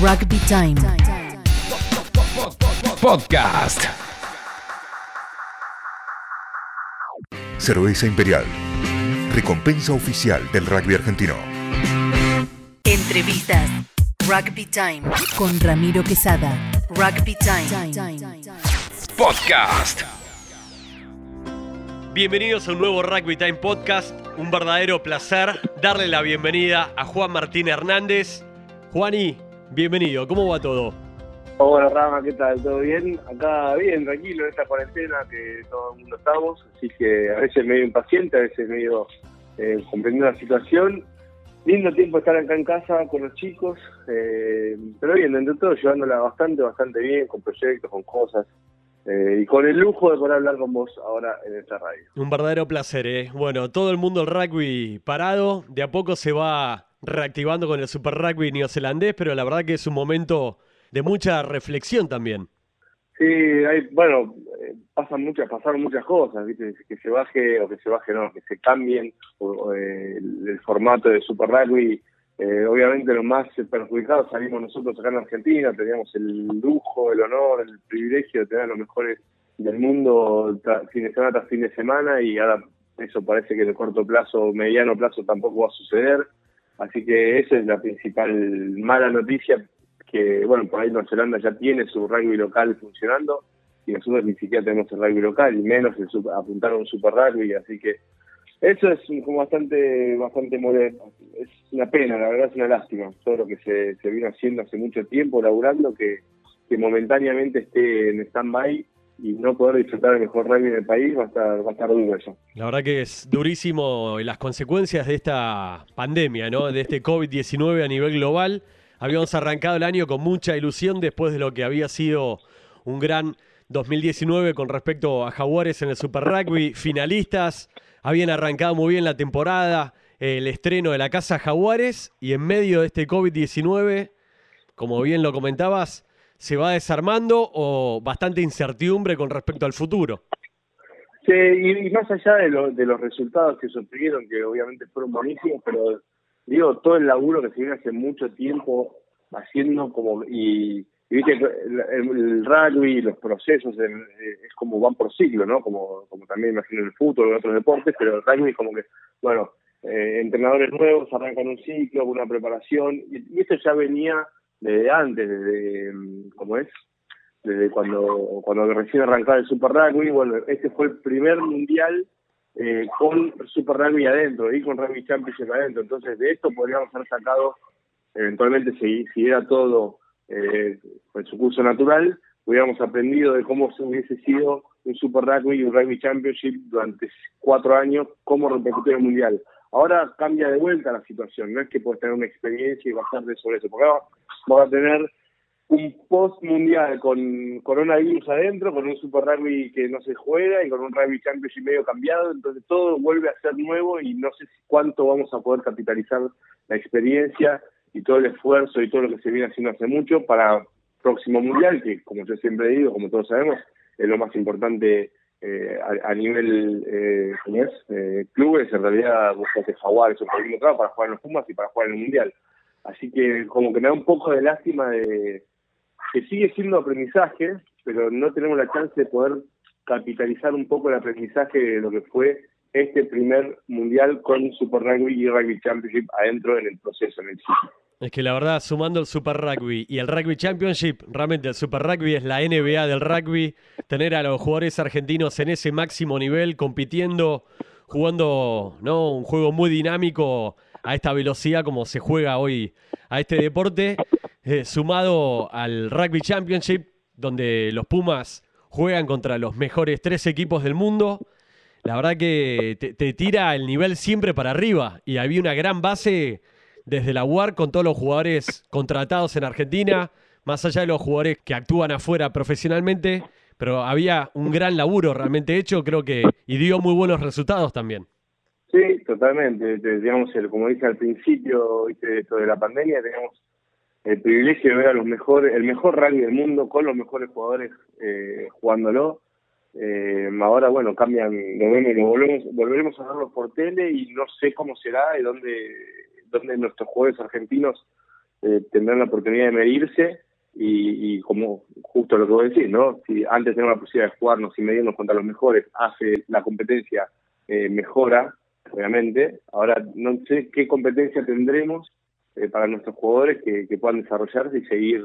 Rugby Time. Podcast. Cerveza Imperial. Recompensa oficial del rugby argentino. Entrevistas. Rugby Time. Con Ramiro Quesada. Rugby Time. Podcast. Bienvenidos a un nuevo Rugby Time Podcast. Un verdadero placer darle la bienvenida a Juan Martín Hernández. Juani, bienvenido. ¿Cómo va todo? Hola Rama, ¿qué tal? ¿Todo bien? Acá bien, tranquilo en esta cuarentena que todo el mundo estamos, así que a veces medio impaciente, a veces medio eh, comprendiendo la situación. Lindo tiempo estar acá en casa con los chicos, eh, pero bien, dentro de todo llevándola bastante, bastante bien, con proyectos, con cosas, eh, y con el lujo de poder hablar con vos ahora en esta radio. Un verdadero placer, ¿eh? Bueno, todo el mundo del rugby parado, de a poco se va reactivando con el Super Rugby neozelandés, pero la verdad que es un momento de mucha reflexión también. Sí, hay, bueno, eh, pasan muchas, pasaron muchas cosas, ¿viste? que se baje o que se baje, no, que se cambien eh, el, el, formato de Super Rugby. Eh, obviamente los más perjudicados salimos nosotros acá en Argentina, teníamos el lujo, el honor, el privilegio de tener a los mejores del mundo fin de semana tras fin de semana y ahora eso parece que en el corto plazo, mediano plazo tampoco va a suceder. Así que esa es la principal mala noticia, que bueno, por ahí Nueva Zelanda ya tiene su rugby local funcionando y nosotros ni siquiera tenemos el rugby local y menos el super, apuntar un super rugby, así que eso es como bastante bastante molesto. Es una pena, la verdad es una lástima, todo lo que se, se vino haciendo hace mucho tiempo, laburando, que, que momentáneamente esté en stand-by y no poder disfrutar el mejor rugby del país va a estar, va a estar duro eso. La verdad que es durísimo las consecuencias de esta pandemia, ¿no? De este COVID-19 a nivel global. Habíamos arrancado el año con mucha ilusión después de lo que había sido un gran 2019 con respecto a Jaguares en el Super Rugby, finalistas, habían arrancado muy bien la temporada, el estreno de la Casa Jaguares y en medio de este COVID-19, como bien lo comentabas, se va desarmando o bastante incertidumbre con respecto al futuro. Sí, y, más allá de, lo, de, los resultados que se obtuvieron, que obviamente fueron buenísimos, pero digo, todo el laburo que se viene hace mucho tiempo haciendo como, y, y viste, el, el, rugby, los procesos, el, es como van por ciclo, ¿no? Como, como también imagino el fútbol o otros deportes, pero el rugby es como que, bueno, eh, entrenadores nuevos arrancan un ciclo, una preparación, y, y esto ya venía desde antes, desde, ¿cómo es? Desde cuando, cuando recién arrancaba el Super Rugby, bueno, este fue el primer mundial eh, con Super Rugby adentro y con Rugby Championship adentro, entonces de esto podríamos haber sacado, eventualmente si siguiera todo eh, en su curso natural, hubiéramos aprendido de cómo se hubiese sido un Super Rugby y un Rugby Championship durante cuatro años como repercutir mundial. Ahora cambia de vuelta la situación, no es que puedes tener una experiencia y basarte sobre eso, porque ahora vamos a tener un post mundial con coronavirus adentro, con un super rugby que no se juega y con un rugby championship medio cambiado, entonces todo vuelve a ser nuevo y no sé cuánto vamos a poder capitalizar la experiencia y todo el esfuerzo y todo lo que se viene haciendo hace mucho para próximo mundial, que como yo siempre digo, como todos sabemos, es lo más importante eh, a, a, nivel eh. Eh, clubes, en realidad buscate Jaguares o otro para jugar en los Pumas y para jugar en el Mundial. Así que como que me da un poco de lástima de que sigue siendo aprendizaje, pero no tenemos la chance de poder capitalizar un poco el aprendizaje de lo que fue este primer mundial con Super Rugby y Rugby Championship adentro en el proceso, en el sitio. Es que la verdad, sumando el Super Rugby y el Rugby Championship, realmente el Super Rugby es la NBA del rugby. Tener a los jugadores argentinos en ese máximo nivel, compitiendo, jugando ¿no? un juego muy dinámico a esta velocidad como se juega hoy a este deporte, eh, sumado al Rugby Championship, donde los Pumas juegan contra los mejores tres equipos del mundo. La verdad que te, te tira el nivel siempre para arriba y había una gran base desde la UAR con todos los jugadores contratados en Argentina, más allá de los jugadores que actúan afuera profesionalmente, pero había un gran laburo realmente hecho, creo que, y dio muy buenos resultados también. Sí, totalmente. Digamos, el, como dije al principio esto de la pandemia, teníamos el privilegio de ver a los mejores, el mejor rugby del mundo con los mejores jugadores eh, jugándolo. Eh, ahora, bueno, cambian, volvemos, volveremos a verlo por tele y no sé cómo será y dónde, dónde nuestros jugadores argentinos eh, tendrán la oportunidad de medirse y, como justo lo que vos decís, ¿no? Si antes teníamos la posibilidad de jugarnos y medirnos contra los mejores, hace la competencia eh, mejora, obviamente. Ahora no sé qué competencia tendremos eh, para nuestros jugadores que, puedan desarrollarse y seguir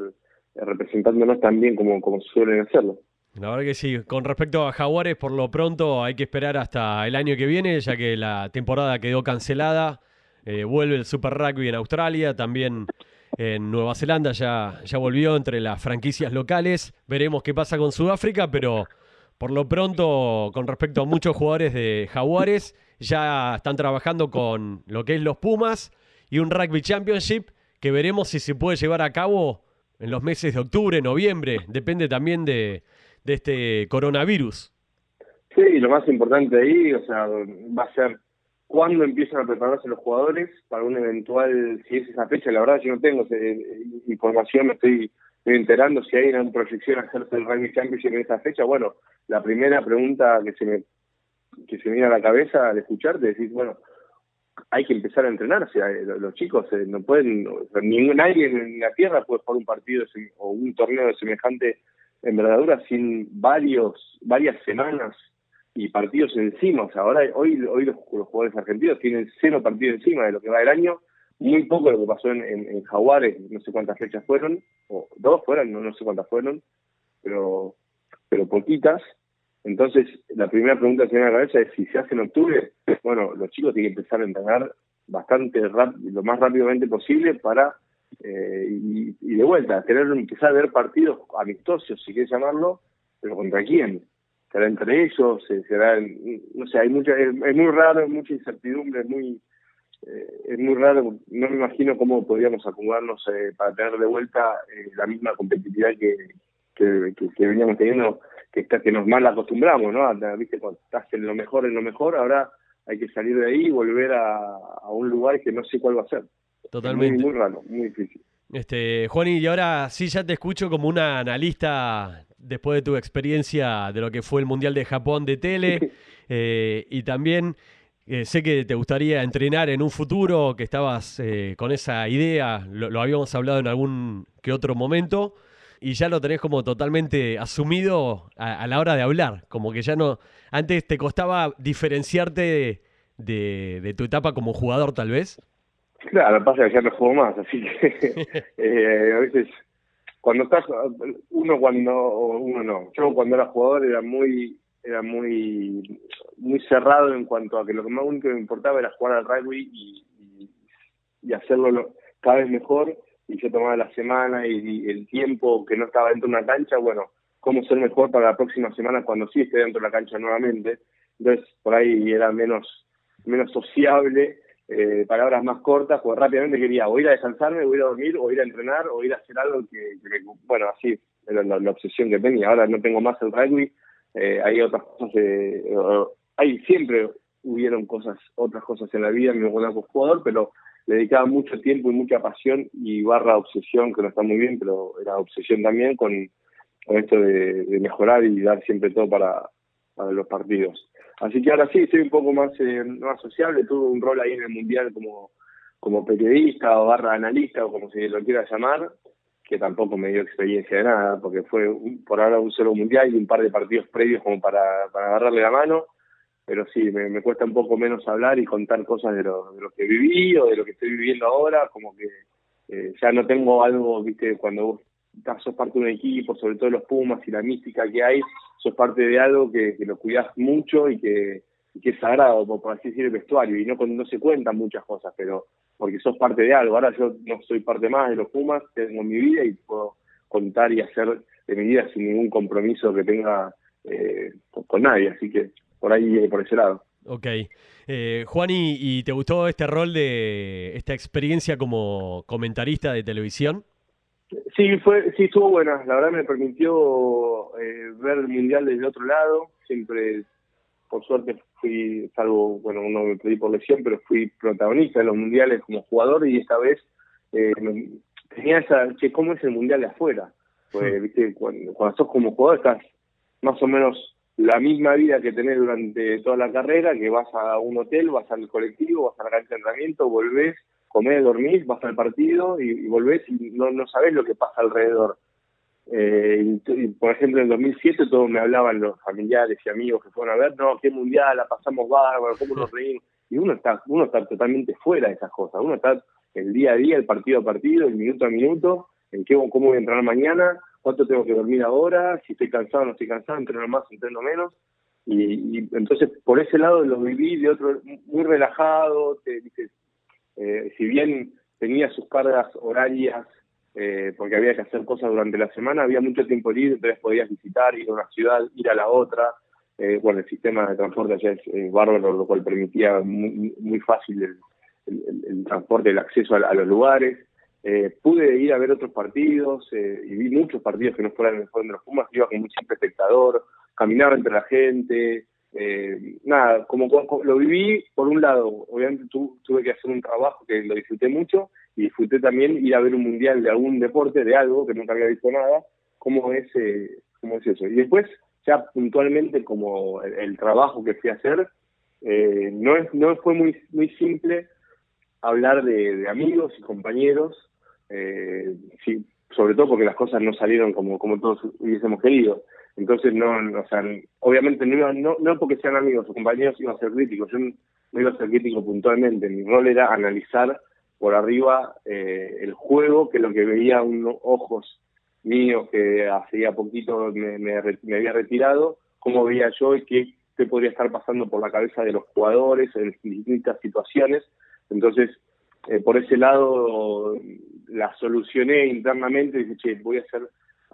eh, representándonos tan bien como, como suelen hacerlo. La verdad que sí. Con respecto a Jaguares, por lo pronto hay que esperar hasta el año que viene, ya que la temporada quedó cancelada. Vuelve el Super Rugby en Australia, también en Nueva Zelanda ya, ya volvió entre las franquicias locales. Veremos qué pasa con Sudáfrica, pero por lo pronto, con respecto a muchos jugadores de Jaguares, ya están trabajando con lo que es los Pumas y un Rugby Championship que veremos si se puede llevar a cabo en los meses de octubre, noviembre. Depende también de, de este coronavirus. Sí, lo más importante ahí, o sea, va a ser cuándo empiezan a prepararse los jugadores para un eventual, si es esa fecha, la verdad yo no tengo eh, información, me estoy, enterando si hay una proyección a hacerse el Rugby Championship en esa fecha. Bueno, la primera pregunta que se me que se viene a la cabeza al escucharte, decir, bueno, hay que empezar a entrenarse, eh, los chicos eh, no pueden, ningún, nadie en la tierra puede jugar un partido o un torneo de semejante envergadura sin varios, varias semanas y partidos encima. O sea, ahora hoy, hoy los, jugadores argentinos tienen cero partidos encima de lo que va el año. Muy poco lo que pasó en, en, Jaguares, no sé cuántas fechas fueron, o dos fueron, no, no sé cuántas fueron, pero, pero poquitas. Entonces, la primera pregunta que me la cabeza es si se hace en octubre, bueno, los chicos tienen que empezar a entrenar bastante lo más rápidamente posible para, eh, y, y, de vuelta, tener empezar a ver partidos amistosos, si quieres llamarlo, pero contra quién será entre ellos, eh, será, no sé, hay mucha, es, muy raro, hay mucha incertidumbre, es muy, eh, es muy raro, no me imagino cómo podríamos acomodarnos eh, para tener de vuelta la misma competitividad que, que, veníamos teniendo, que, que nos mal acostumbramos, ¿no? Viste, cuando estás en lo mejor, en lo mejor, ahora hay que salir de ahí y volver a, un lugar que no sé cuál va a ser. Totalmente. muy, muy raro, muy difícil. Este, Juan, y ahora sí ya te escucho como un analista después de tu experiencia de lo que fue el Mundial de Japón de tele eh, y también eh, sé que te gustaría entrenar en un futuro, que estabas eh, con esa idea, lo, habíamos hablado en algún que otro momento y ya lo tenés como totalmente asumido a, la hora de hablar, como que ya no, antes te costaba diferenciarte de, de tu etapa como jugador tal vez. Claro, pasa que ya no juego más, así que a veces cuando estás uno cuando uno no yo cuando era jugador era muy era muy muy cerrado en cuanto a que lo que más único me importaba era jugar al rugby y, y, hacerlo cada vez mejor y yo tomaba la semana y, el tiempo que no estaba dentro de una cancha bueno cómo ser mejor para la próxima semana cuando sí esté dentro de la cancha nuevamente. Entonces por ahí era menos menos sociable eh, palabras más cortas, porque rápidamente quería o ir a descansarme, o ir a dormir, o ir a entrenar, o ir a hacer algo que, bueno, así era la, obsesión que tenía. Ahora no tengo más el rugby, eh, hay otras cosas, eh, hay siempre hubieron cosas, otras cosas en la vida, me como jugador, pero le dedicaba mucho tiempo y mucha pasión y barra obsesión, que no está muy bien, pero era obsesión también con, esto de, mejorar y dar siempre todo para los partidos. Así que ahora sí, soy un poco más, eh, más sociable, tuve un rol ahí en el Mundial como, como periodista o barra analista o como se lo quiera llamar, que tampoco me dio experiencia de nada, porque fue por ahora un solo Mundial y un par de partidos previos como para, para agarrarle la mano, pero sí, me, cuesta un poco menos hablar y contar cosas de lo, de lo que viví o de lo que estoy viviendo ahora, como que eh, ya no tengo algo, viste, cuando sos parte de un equipo, sobre todo los Pumas y la mística que hay, sos parte de algo que, lo cuidas mucho y que, es sagrado, por así decir, el vestuario, y no, no se cuentan muchas cosas, pero porque sos parte de algo. Ahora yo no soy parte más de los Pumas, tengo mi vida y puedo contar y hacer de mi vida sin ningún compromiso que tenga eh, con, nadie, así que por ahí, eh, por ese lado. Ok. Eh, Juan, ¿y te gustó este rol de esta experiencia como comentarista de televisión? Sí, fue, sí, estuvo buena. La verdad me permitió eh, ver el mundial desde otro lado. Siempre, por suerte, fui, salvo, bueno, uno me pedí por lesión, pero fui protagonista de los mundiales como jugador y esta vez eh, tenía esa, che, ¿cómo es el mundial de afuera? Pues, viste, cuando, cuando sos como jugador estás más o menos la misma vida que tenés durante toda la carrera, que vas a un hotel, vas al colectivo, vas a la cancha de entrenamiento, volvés, comés, dormís, vas al partido y, y volvés y no, no sabés lo que pasa alrededor. Eh, y, por ejemplo, en 2007 todos me hablaban los familiares y amigos que fueron a ver, no, qué mundial, la pasamos bárbaro, cómo nos reímos. Y uno está, uno está totalmente fuera de esas cosas. Uno está el día a día, el partido a partido, el minuto a minuto, en qué, cómo voy a entrenar mañana, cuánto tengo que dormir ahora, si estoy cansado o no estoy cansado, entreno más, entreno menos. Y, y, entonces por ese lado lo viví de otro muy relajado, te, dices, eh, si bien tenía sus cargas horarias eh, porque había que hacer cosas durante la semana, había mucho tiempo libre, entonces podías visitar, ir a una ciudad, ir a la otra. Eh, bueno, el sistema de transporte allá es bárbaro, lo cual permitía muy, muy fácil el, el, transporte, el acceso a, los lugares. Eh, pude ir a ver otros partidos eh, y vi muchos partidos que no fueran el de los Pumas, iba como un simple espectador, caminaba entre la gente, eh, nada, como, como, lo viví, por un lado, obviamente tu, tuve que hacer un trabajo que lo disfruté mucho y disfruté también ir a ver un mundial de algún deporte, de algo que nunca había visto nada, cómo es, eh, cómo es eso. Y después, ya puntualmente, como el, trabajo que fui a hacer, eh, no, es, no fue muy, muy simple hablar de, de amigos y compañeros, eh, sí, sobre todo porque las cosas no salieron como, como todos hubiésemos querido. Entonces, no, o sea, obviamente no, no, no porque sean amigos o compañeros iba a ser crítico, yo no iba a ser crítico puntualmente, mi rol era analizar por arriba eh, el juego, que lo que veía unos ojos míos que hacía poquito me, había retirado, cómo veía yo y qué, qué podría estar pasando por la cabeza de los jugadores en distintas situaciones. Entonces, eh, por ese lado la solucioné internamente, dije, che, voy a ser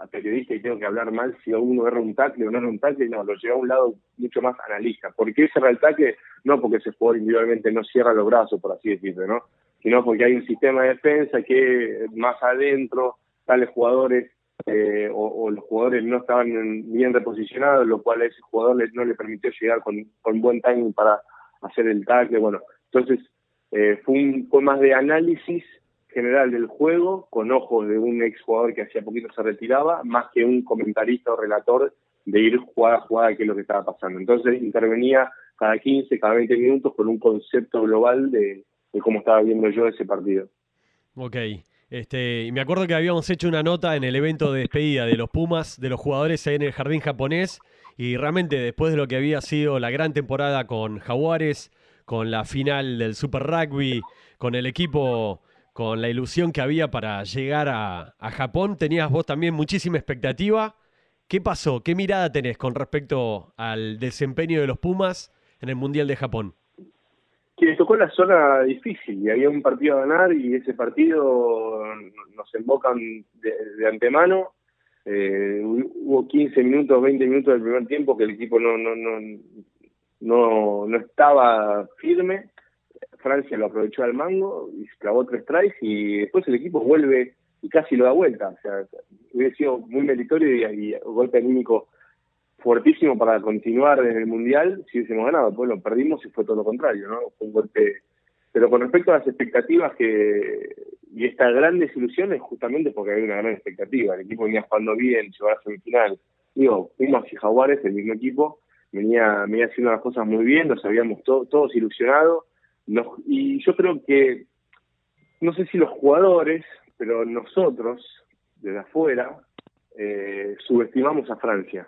a periodista y tengo que hablar mal si uno erra un tackle o no erra un tackle, no, lo llevé a un lado mucho más analista. ¿Por qué cerra el tackle? No porque ese jugador individualmente no cierra los brazos, por así decirlo, ¿no? Sino porque hay un sistema de defensa que más adentro, tales jugadores eh, o, los jugadores no estaban bien reposicionados, lo cual a ese jugador no le permitió llegar con, con buen timing para hacer el tackle. Bueno, entonces eh, fue, un, fue más de análisis general del juego, con ojos de un exjugador que hacía poquito se retiraba, más que un comentarista o relator de ir jugada a jugada qué es lo que estaba pasando. Entonces intervenía cada 15, cada 20 minutos con un concepto global de, cómo estaba viendo yo ese partido. Ok. Este, y me acuerdo que habíamos hecho una nota en el evento de despedida de los Pumas, de los jugadores en el jardín japonés, y realmente después de lo que había sido la gran temporada con Jaguares, con la final del Super Rugby, con el equipo con la ilusión que había para llegar a, Japón. Tenías vos también muchísima expectativa. ¿Qué pasó? ¿Qué mirada tenés con respecto al desempeño de los Pumas en el Mundial de Japón? Que les tocó la zona difícil y había un partido a ganar y ese partido nos embocan de, de antemano. Eh, hubo 15 minutos, 20 minutos del primer tiempo que el equipo no, no, no, no, no estaba firme Francia lo aprovechó al mango y clavó tres tries y después el equipo vuelve y casi lo da vuelta. O sea, hubiera sido muy meritorio y, y golpe anímico fuertísimo para continuar en el Mundial si hubiésemos ganado. Pues lo perdimos y fue todo lo contrario, ¿no? Fue un golpe... Pero con respecto a las expectativas que y esta gran desilusión es justamente porque había una gran expectativa. El equipo venía jugando bien, llegó a la semifinal. Digo, Pumas y Jaguares, el mismo equipo, venía, venía haciendo las cosas muy bien, nos habíamos to todos ilusionados los, y yo creo que, no sé si los jugadores, pero nosotros, desde afuera, eh, subestimamos a Francia.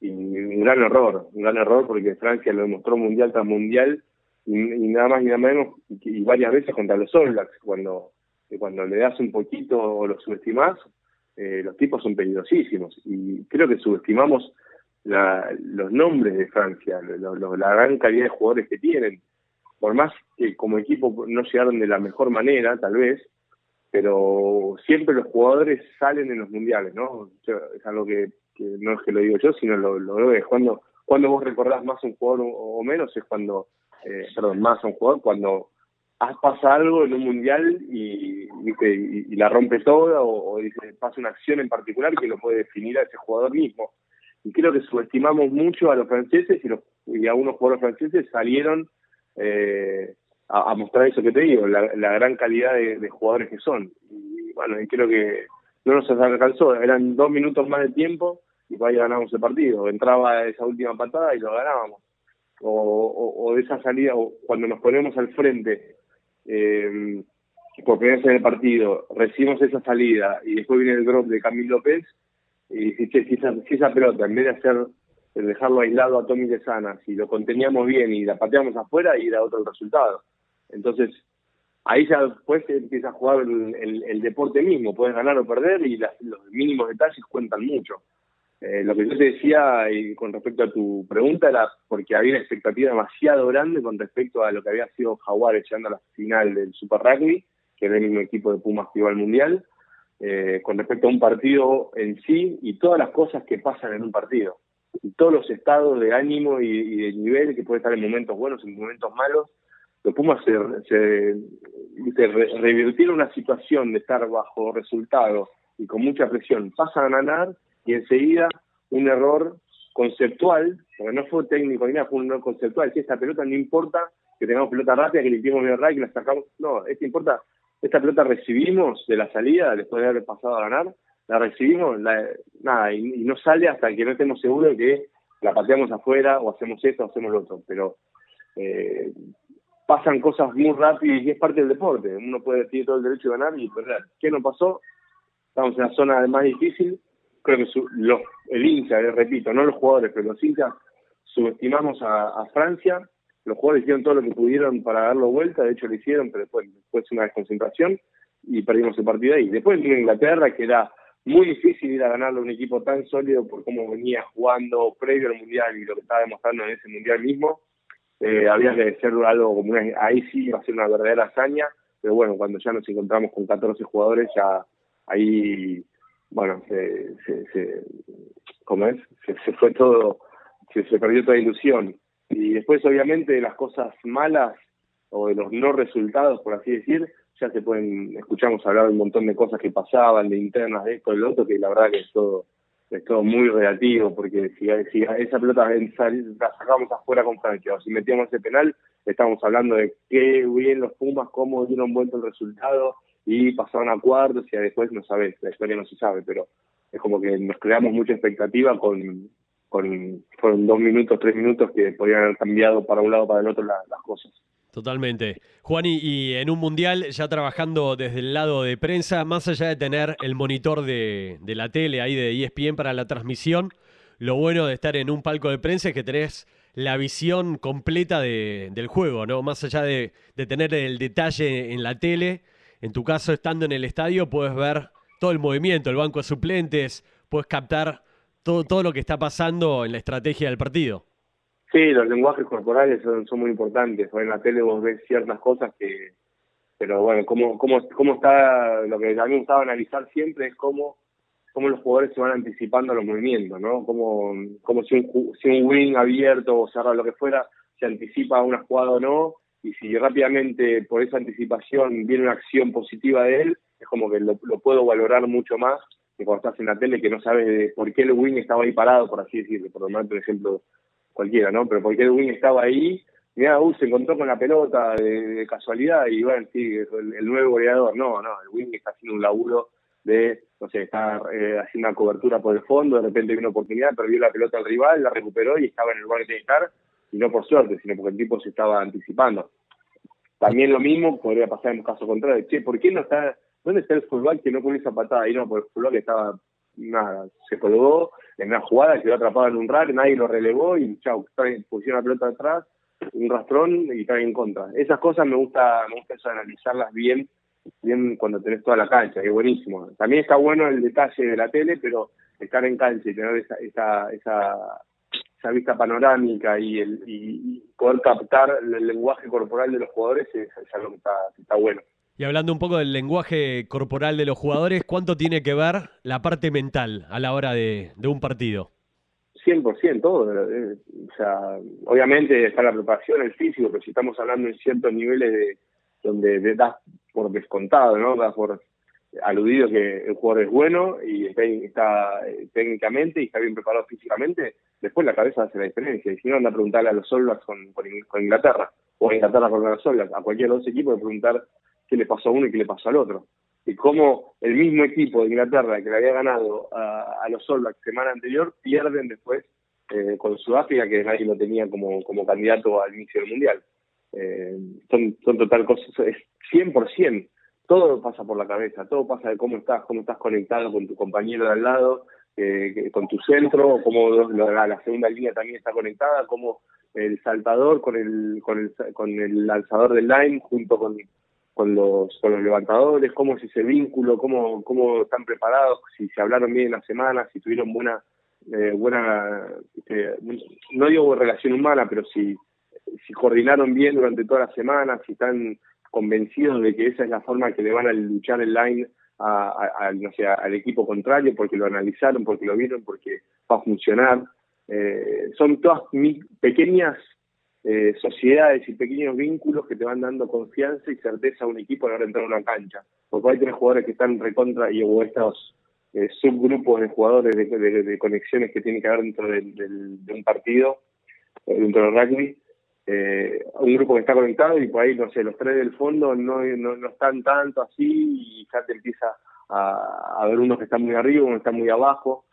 Y un gran error, un gran error porque Francia lo demostró mundial tras mundial y, nada más y nada menos, y, varias veces contra los All Blacks, cuando, cuando le das un poquito o lo subestimás, eh, los tipos son peligrosísimos. Y creo que subestimamos la, los nombres de Francia, lo, la gran calidad de jugadores que tienen por más que como equipo no llegaron de la mejor manera, tal vez, pero siempre los jugadores salen en los mundiales, ¿no? Es algo que, que no es que lo digo yo, sino lo, lo ves. Cuando, cuando vos recordás más a un jugador o, menos es cuando, eh, perdón, más a un jugador, cuando pasa algo en un mundial y, y, y la rompe toda o, o dice, pasa una acción en particular que lo puede definir a ese jugador mismo. Y creo que subestimamos mucho a los franceses y, los, y a unos jugadores franceses salieron eh, a, mostrar eso que te digo, la, gran calidad de, jugadores que son. Y bueno, y creo que no nos alcanzó, eran dos minutos más de tiempo y por ahí ganamos el partido. Entraba esa última patada y lo ganábamos. O, o, o de esa salida, o cuando nos ponemos al frente eh, por primera vez en el partido, recibimos esa salida y después viene el drop de Camilo López y si, si, esa, si esa pelota, en vez de hacer dejarlo aislado a Tommy Sana, si lo conteníamos bien y la pateamos afuera, y era otro el resultado. Entonces, ahí ya después empieza a jugar el, el, deporte mismo, puedes ganar o perder y los mínimos detalles cuentan mucho. Eh, lo que yo te decía y con respecto a tu pregunta era porque había una expectativa demasiado grande con respecto a lo que había sido Jaguar llegando a la final del Super Rugby, que era el mismo equipo de Pumas que iba al Mundial, eh, con respecto a un partido en sí y todas las cosas que pasan en un partido. Todos los estados de ánimo y, de nivel que puede estar en momentos buenos, en momentos malos, los Pumas se, se, revirtieron una situación de estar bajo resultado y con mucha presión, pasan a ganar y enseguida un error conceptual, porque no fue técnico ni nada, fue un error conceptual, si esta pelota no importa que tengamos pelota rápida, que limpiemos bien y que la sacamos, no, es que importa, esta pelota recibimos de la salida, después de haber pasado a ganar, la recibimos, nada, y, no sale hasta que no estemos seguros de que la pateamos afuera o hacemos esto o hacemos lo otro, pero eh, pasan cosas muy rápidas y es parte del deporte. Uno puede decir todo el derecho de ganar y perder. ¿Qué no pasó? Estamos en la zona más difícil. Creo que los, el hincha, eh, repito, no los jugadores, pero los hinchas subestimamos a, Francia. Los jugadores hicieron todo lo que pudieron para darlo vuelta, de hecho lo hicieron, pero después, después una desconcentración y perdimos el partido ahí. Después vino Inglaterra, que era muy difícil ir a ganarle a un equipo tan sólido por cómo venía jugando previo al Mundial y lo que estaba demostrando en ese Mundial mismo eh, había que ser algo como una, ahí sí iba a ser una verdadera hazaña, pero bueno, cuando ya nos encontramos con 14 jugadores, ya ahí, bueno, se, se, se ¿cómo es? Se, fue todo, se, se perdió toda ilusión. Y después, obviamente, las cosas malas o de los no resultados, por así decir, ya se pueden, escuchamos hablar de un montón de cosas que pasaban, de internas, de esto, de lo otro, que la verdad que es todo es todo muy relativo, porque si, si esa pelota la sacamos afuera con Francia, o si metíamos ese penal, estamos hablando de qué bien los Pumas, cómo dieron vuelta el resultado y pasaron a cuartos y después no sabes, la historia no se sabe, pero es como que nos creamos mucha expectativa con, con fueron dos minutos, tres minutos que podían haber cambiado para un lado para el otro las cosas. Totalmente. Juan, y, en un mundial, ya trabajando desde el lado de prensa, más allá de tener el monitor de, la tele ahí de ESPN para la transmisión, lo bueno de estar en un palco de prensa es que tenés la visión completa del juego, ¿no? Más allá de, tener el detalle en la tele, en tu caso, estando en el estadio, puedes ver todo el movimiento, el banco de suplentes, puedes captar todo, todo lo que está pasando en la estrategia del partido. Sí, los lenguajes corporales son, muy importantes. en la tele vos ves ciertas cosas que... Pero bueno, cómo, cómo, cómo está... Lo que a mí me gustaba analizar siempre es cómo, cómo los jugadores se van anticipando a los movimientos, ¿no? Como, como si, un, si un wing abierto o cerrado, lo que fuera, se anticipa a una jugada o no, y si rápidamente por esa anticipación viene una acción positiva de él, es como que lo, puedo valorar mucho más que cuando estás en la tele que no sabes por qué el wing estaba ahí parado, por así decirlo. Por lo menos, por ejemplo, cualquiera, ¿no? Pero porque Edwin estaba ahí, mira, uh, se encontró con la pelota de, casualidad y bueno, sí, el, nuevo goleador, no, no, el Wing está haciendo un laburo de, no sé, está eh, haciendo una cobertura por el fondo, de repente vino una oportunidad, perdió la pelota al rival, la recuperó y estaba en el lugar que que estar, y no por suerte, sino porque el tipo se estaba anticipando. También lo mismo podría pasar en un caso contrario, che, ¿por qué no está, dónde está el fútbol que no pone esa patada? Y no, porque el fútbol estaba, nada, se colgó, en una jugada quedó atrapado en un rack, nadie lo relevó y chau, pusieron la pelota atrás, un rastrón y cae en contra. Esas cosas me gusta, me gusta analizarlas bien, bien cuando tenés toda la cancha, es buenísimo. También está bueno el detalle de la tele, pero estar en cancha y tener esa, esa, esa, vista panorámica y, el, y, poder captar el lenguaje corporal de los jugadores es, algo que está, que está bueno. Y hablando un poco del lenguaje corporal de los jugadores, ¿cuánto tiene que ver la parte mental a la hora de, un partido? 100%, todo. Eh, o sea, obviamente está la preparación, el físico, pero si estamos hablando en ciertos niveles de donde das por descontado, ¿no? Das por aludido que el jugador es bueno y está, eh, técnicamente y está bien preparado físicamente, después la cabeza hace la diferencia. Y si no, anda a preguntarle a los All con, Inglaterra, o a Inglaterra con los All a cualquier otro equipo, de preguntar qué le pasó a uno y qué le pasó al otro. Y cómo el mismo equipo de Inglaterra que le había ganado a, los All Blacks semana anterior pierden después eh, con Sudáfrica, que nadie lo tenía como, como candidato al inicio del Mundial. eh, son, son total cosas, es 100%, todo pasa por la cabeza, todo pasa de cómo estás, cómo estás conectado con tu compañero de al lado, eh, con tu centro, cómo la, segunda línea también está conectada, cómo el saltador con el, con el, con el lanzador del line junto con, con los, con los levantadores, cómo es ese vínculo, cómo, cómo están preparados, si se hablaron bien en la semana, si tuvieron buena, eh, buena este, no digo relación humana, pero si, si coordinaron bien durante toda la semana, si están convencidos de que esa es la forma que le van a luchar el line a, no sé, al equipo contrario, porque lo analizaron, porque lo vieron, porque va a funcionar. Eh, son todas pequeñas eh, sociedades y pequeños vínculos que te van dando confianza y certeza a un equipo a la entrar a una cancha. Porque hay tres jugadores que están recontra y hubo estos eh, subgrupos de jugadores de, conexiones que tiene que haber dentro de, un partido, eh, dentro del rugby. un grupo que está conectado y por ahí, no sé, los tres del fondo no, no, están tanto así y ya te empieza a, ver unos que están muy arriba, uno que está muy abajo.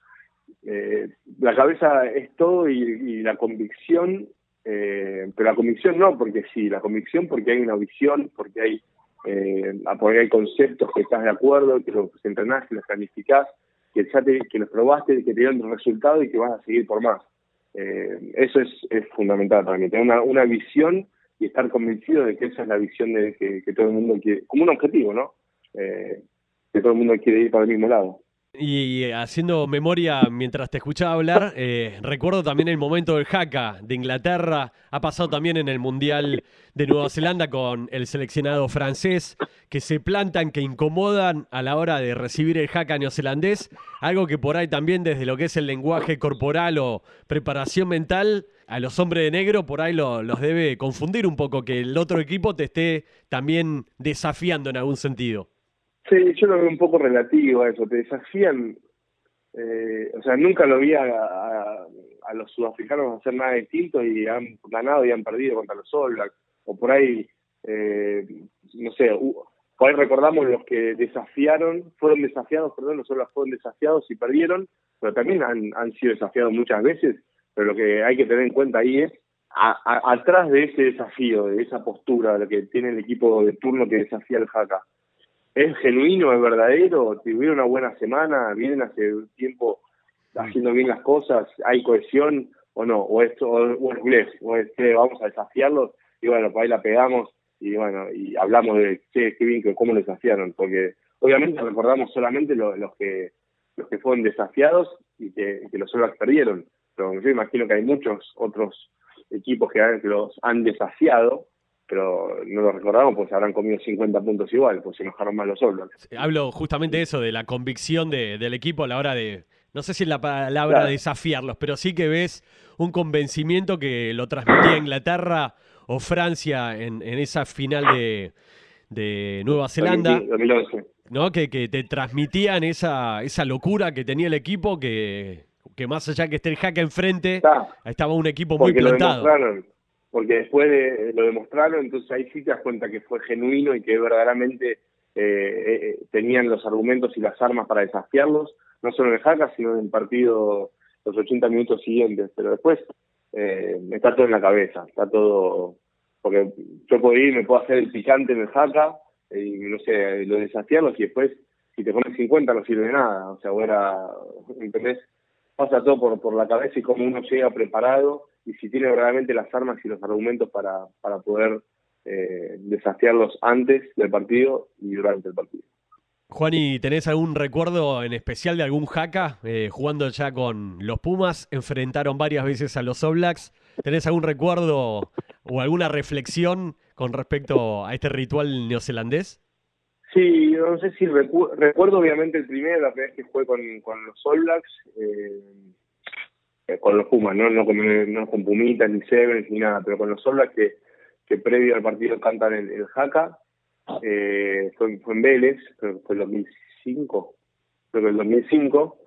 la cabeza es todo y la convicción eh, pero la convicción no, porque sí, la convicción porque hay una visión, porque hay, eh, porque hay conceptos que estás de acuerdo, que los entrenás, que los planificás, que ya te, que los probaste, que te dieron resultado y que vas a seguir por más. Eh, eso es, es fundamental para mí, tener una, una visión y estar convencido de que esa es la visión de que, que todo el mundo quiere, como un objetivo, ¿no? Eh, que todo el mundo quiere ir para el mismo lado. Y haciendo memoria mientras te escuchaba hablar, eh, recuerdo también el momento del Haka de Inglaterra, ha pasado también en el Mundial de Nueva Zelanda con el seleccionado francés, que se plantan, que incomodan a la hora de recibir el Haka neozelandés, algo que por ahí también desde lo que es el lenguaje corporal o preparación mental, a los hombres de negro por ahí los debe confundir un poco, que el otro equipo te esté también desafiando en algún sentido. Sí, yo lo veo un poco relativo a eso. Te desafían, eh, o sea, nunca lo vi a, a, los sudafricanos hacer nada distinto y han ganado y han perdido contra los All. O por ahí, eh, no sé, por ahí recordamos los que desafiaron, fueron desafiados, perdón, los All fueron desafiados y perdieron, pero también han, han sido desafiados muchas veces. Pero lo que hay que tener en cuenta ahí es atrás de ese desafío, de esa postura, de lo que tiene el equipo de turno que desafía el Haka es genuino, es verdadero, tuvieron una buena semana, vienen hace un tiempo haciendo bien las cosas, hay cohesión o no, o esto o, es blef, o es que vamos a desafiarlos y bueno, pues ahí la pegamos y bueno, y hablamos de qué bien, que cómo desafiaron, porque obviamente recordamos solamente los que los que fueron desafiados y que, los Solvax perdieron, pero yo imagino que hay muchos otros equipos que los han desafiado pero no lo recordamos pues habrán comido 50 puntos igual, pues se enojaron más los solos. Hablo justamente de eso, de la convicción de, del equipo a la hora de, no sé si es la palabra desafiarlos, pero sí que ves un convencimiento que lo transmitía Inglaterra o Francia en, en esa final de, de Nueva Zelanda. ¿no? Que, que te transmitían esa, esa locura que tenía el equipo, que, que más allá que esté el hack enfrente, estaba un equipo muy plantado porque después de, lo demostraron, entonces ahí sí te das cuenta que fue genuino y que verdaderamente eh, eh, tenían los argumentos y las armas para desafiarlos, no solo en Jaca, sino en el partido los 80 minutos siguientes, pero después eh, está todo en la cabeza, está todo, porque yo puedo ir, me puedo hacer el picante en el Jaca, y no sé, lo desafiarlos y después si te pones 50 no sirve de nada, o sea, ahora, ¿entendés? Pasa todo por, por la cabeza y como uno llega preparado y si tiene realmente las armas y los argumentos para, para poder eh, desafiarlos antes del partido y durante el partido. Juan, ¿y tenés algún recuerdo en especial de algún jaca eh, jugando ya con los Pumas? Enfrentaron varias veces a los Oblaks. ¿Tenés algún recuerdo o alguna reflexión con respecto a este ritual neozelandés? Sí, no sé si recuerdo obviamente el primero, la primera vez que jugué con, con los All Blacks. Eh, eh, con los Pumas, ¿no? No, con, no Pumitas, ni Sevens, ni nada, pero con los Solas que, que previo al partido cantan el, el Jaca, eh, fue, fue, en Vélez, creo fue el 2005, creo que el 2005,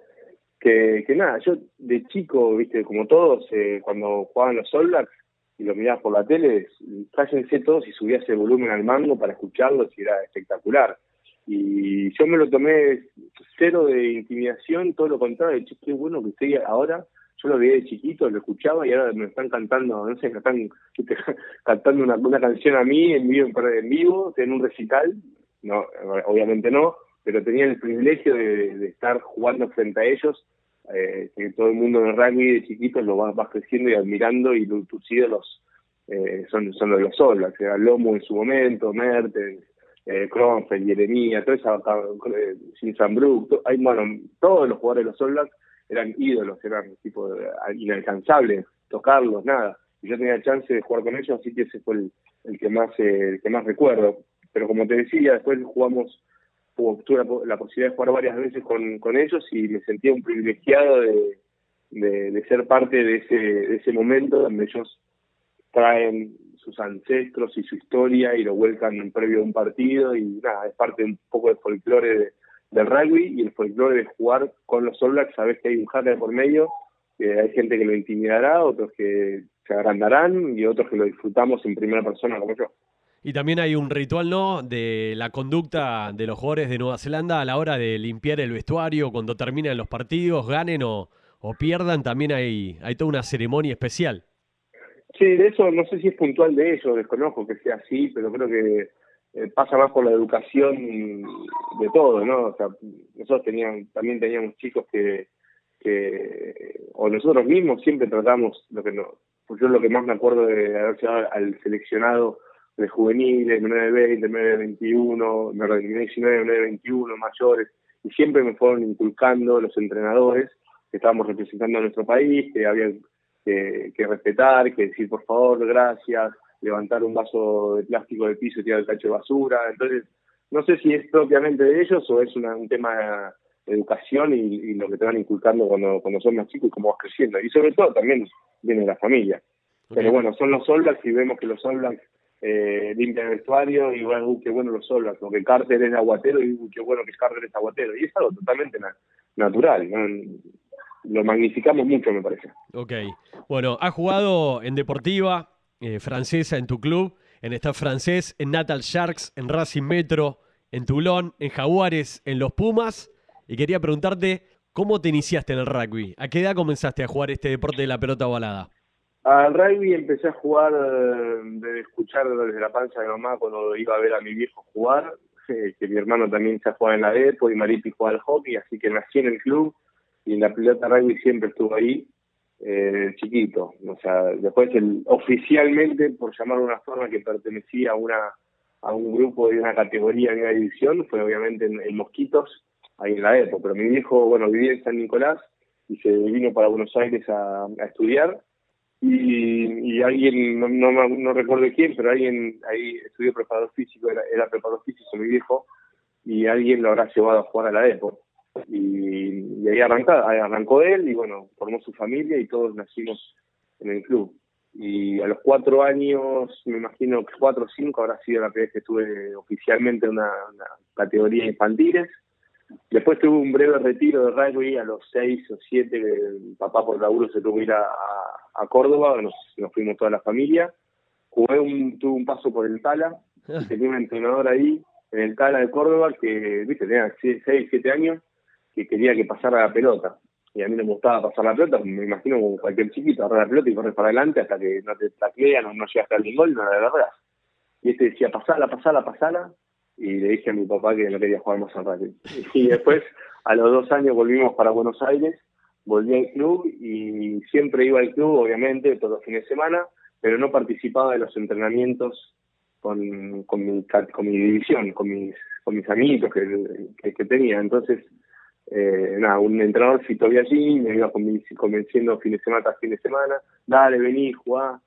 que, que nada, yo de chico, viste, como todos, eh, cuando jugaban los All y lo mirabas por la tele, cállense todos y subías el volumen al mango para escucharlos y era espectacular. Y yo me lo tomé cero de intimidación, todo lo contrario, qué bueno que estoy ahora yo lo veía de chiquito, lo escuchaba y ahora me están cantando, no sé, me están cantando una, canción a mí en vivo, en vivo, en un recital, no, obviamente no, pero tenía el privilegio de, estar jugando frente a ellos, eh, que todo el mundo en el rugby de chiquitos lo vas, creciendo y admirando y tus ídolos eh, son, son los All sea Lomo en su momento, Mertens, eh, Kronfeld, Jeremia, toda esa, eh, Sinsanbrook, hay, bueno, todos los jugadores de los All eran ídolos, eran tipo inalcanzables, tocarlos, nada. Y yo tenía chance de jugar con ellos, así que ese fue el, que más el que más recuerdo. Pero como te decía, después jugamos, tuve la, posibilidad de jugar varias veces con, con ellos y me sentía un privilegiado de, de, ser parte de ese, de ese momento donde ellos traen sus ancestros y su historia y lo vuelcan en previo a un partido y nada, es parte un poco del folclore de, del rugby y el folclore de jugar con los All Blacks, sabes que hay un hacker por medio, que hay gente que lo intimidará, otros que se agrandarán y otros que lo disfrutamos en primera persona como yo. Y también hay un ritual, ¿no?, de la conducta de los jugadores de Nueva Zelanda a la hora de limpiar el vestuario, cuando terminan los partidos, ganen o, o pierdan, también hay, hay toda una ceremonia especial. Sí, de eso no sé si es puntual de eso, desconozco que sea así, pero creo que eh, pasa más por la educación de todo, ¿no? O sea, nosotros teníamos, también teníamos chicos que, que, o nosotros mismos siempre tratamos, lo que no, pues yo lo que más me acuerdo de haber llegado al seleccionado de juveniles, 9-20, 9-21, 19, 9-21, mayores, y siempre me fueron inculcando los entrenadores que estábamos representando a nuestro país, que había que, que respetar, que decir por favor, gracias, levantar un vaso de plástico del piso y tirar el tacho de basura. Entonces, no sé si es propiamente de ellos o es un tema de educación y, lo que te van inculcando cuando, cuando son más chicos y cómo vas creciendo. Y sobre todo también viene de la familia. Pero bueno, son los All y vemos que los All eh, limpian el vestuario y bueno, uh, qué bueno los All porque Carter es aguatero y uh, qué bueno que Carter es aguatero. Y es algo totalmente natural, lo magnificamos mucho, me parece. Ok. Bueno, ha jugado en Deportiva, eh, francesa en tu club, en Staff francés, en Natal Sharks, en Racing Metro, en Toulon, en Jaguares, en los Pumas. Y quería preguntarte, ¿cómo te iniciaste en el rugby? ¿A qué edad comenzaste a jugar este deporte de la pelota ovalada? Al rugby empecé a jugar eh, de escuchar desde la panza de mamá cuando iba a ver a mi viejo jugar, eh, que mi hermano también se jugado en la Depo y Mariti jugaba al hockey, así que nací en el club y la pelota rugby siempre estuvo ahí eh, chiquito. O sea, después el, oficialmente, por llamarlo de una forma, que pertenecía a una a un grupo de una categoría de una división, fue obviamente en, Mosquitos, ahí en la época. Pero mi viejo, bueno, vivía en San Nicolás y se vino para Buenos Aires a, estudiar. Y, alguien, no, no, no, recuerdo quién, pero alguien ahí estudió preparador físico, era, era preparador físico mi viejo, y alguien lo habrá llevado a jugar a la época y, ahí arranca, arrancó él y bueno, formó su familia y todos nacimos en el club. Y a los cuatro años, me imagino que cuatro o cinco habrá sido la primera vez que estuve oficialmente en una, categoría infantiles. Después tuve un breve retiro de rugby a los seis o siete, el papá por laburo se tuvo que ir a, a, Córdoba, nos, nos, fuimos toda la familia. Jugué un, tuve un paso por el Tala, tenía un entrenador ahí en el Tala de Córdoba que, viste, tenía seis, siete años, que quería que pasara la pelota. Y a mí me gustaba pasar la pelota, me imagino como cualquier chiquito, agarrar la pelota y correr para adelante hasta que no te taclean o no llegas el gol no la verdad. Y este decía, pasala, pasala, pasala. Y le dije a mi papá que no quería jugar más al rugby. Y después, a los dos años, volvimos para Buenos Aires, volví al club y siempre iba al club, obviamente, todos los fines de semana, pero no participaba de los entrenamientos con, con, mi, con mi división, con mis, con mis amiguitos que, que tenía. Entonces, eh, nada, un entrenador si todavía allí, me iba convenciendo fin de semana tras fin de semana, dale, vení, jugá.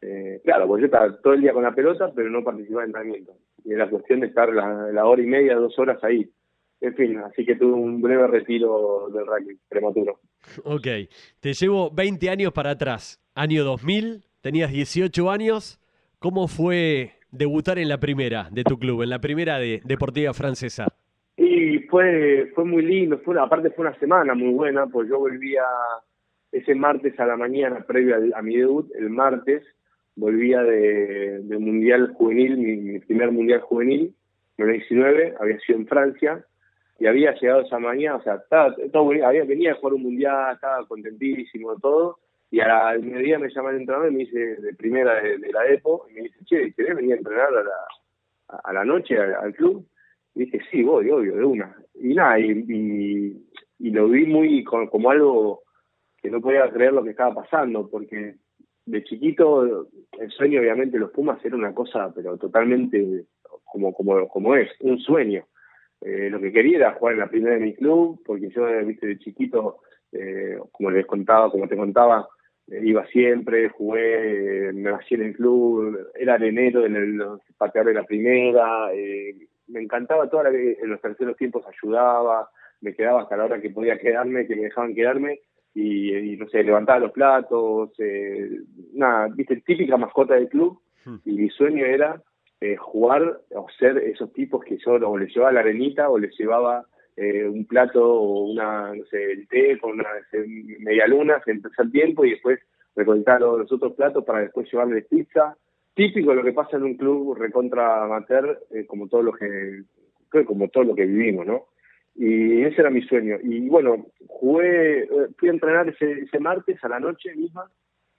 Eh, claro, pues yo estaba todo el día con la pelota, pero no participaba en entrenamiento. Y era cuestión de estar la, hora y media, dos horas ahí. En fin, así que tuve un breve retiro del rugby prematuro. Ok, te llevo 20 años para atrás. Año 2000, tenías 18 años. ¿Cómo fue debutar en la primera de tu club, en la primera de Deportiva Francesa? Y fue fue muy lindo, fue aparte fue una semana muy buena, pues yo volvía ese martes a la mañana, previo a, mi debut, el martes, volvía de, Mundial Juvenil, mi, primer Mundial Juvenil, en el 19, había sido en Francia, y había llegado esa mañana, o sea, estaba, todo, había, venía a jugar un mundial, estaba contentísimo, todo, y al mediodía me llama el entrenador y me dice, de primera de, la EPO, y me dice, che, ¿querés venir a entrenar a la, a la noche al, club? Dije, sí, voy, obvio, de una. Y nada, y, y, lo vi muy como algo que no podía creer lo que estaba pasando, porque de chiquito el sueño obviamente los Pumas era una cosa pero totalmente como como como es un sueño eh, lo que quería era jugar en la primera de mi club porque yo viste de chiquito eh, como les contaba como te contaba eh, iba siempre jugué me nací en el club era arenero en el pateador de la primera me encantaba toda la que en los terceros tiempos ayudaba me quedaba hasta la hora que podía quedarme que me dejaban quedarme y, no sé, levantaba los platos, eh, nada, viste, típica mascota del club, hmm. y mi sueño era eh, jugar o ser esos tipos que yo o les llevaba la arenita o les llevaba eh, un plato o una, no sé, el té con una media luna, se empezó el tiempo y después recolectar los, otros platos para después llevarles pizza. Típico de lo que pasa en un club recontra amateur, como todo lo que como todo lo que vivimos, ¿no? Y ese era mi sueño. Y bueno, jugué, eh, fui a entrenar ese, ese martes a la noche misma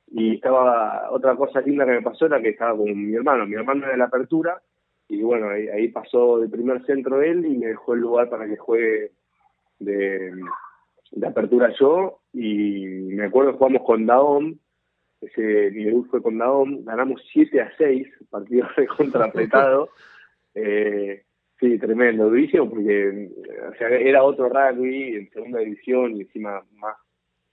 y estaba, otra cosa linda que me pasó era que estaba con mi hermano, mi hermano era de la apertura y bueno, ahí, pasó del primer centro él y me dejó el lugar para que juegue de, de apertura yo y me acuerdo que jugamos con Daom, ese debut fue con Daom, ganamos 7 a 6, partido recontra apretado. eh, Sí, tremendo, durísimo porque o sea, era otro rugby en segunda división y encima más,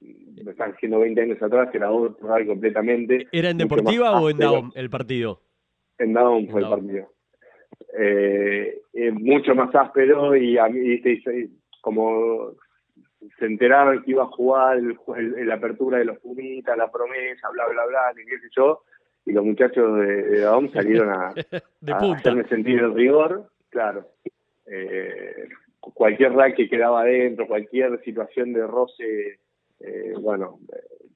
me están diciendo 20 años atrás, que era otro rugby completamente. ¿Era en Deportiva o en Daum el partido? En Daum fue el partido. Eh, mucho más áspero y a mí, como se enteraron que iba a jugar el, apertura de los Pumitas, la promesa, bla, bla, bla, ni qué sé yo, y los muchachos de, de salieron a, a hacerme sentir el rigor Claro. Eh, cualquier rack que quedaba adentro, cualquier situación de roce, eh, bueno,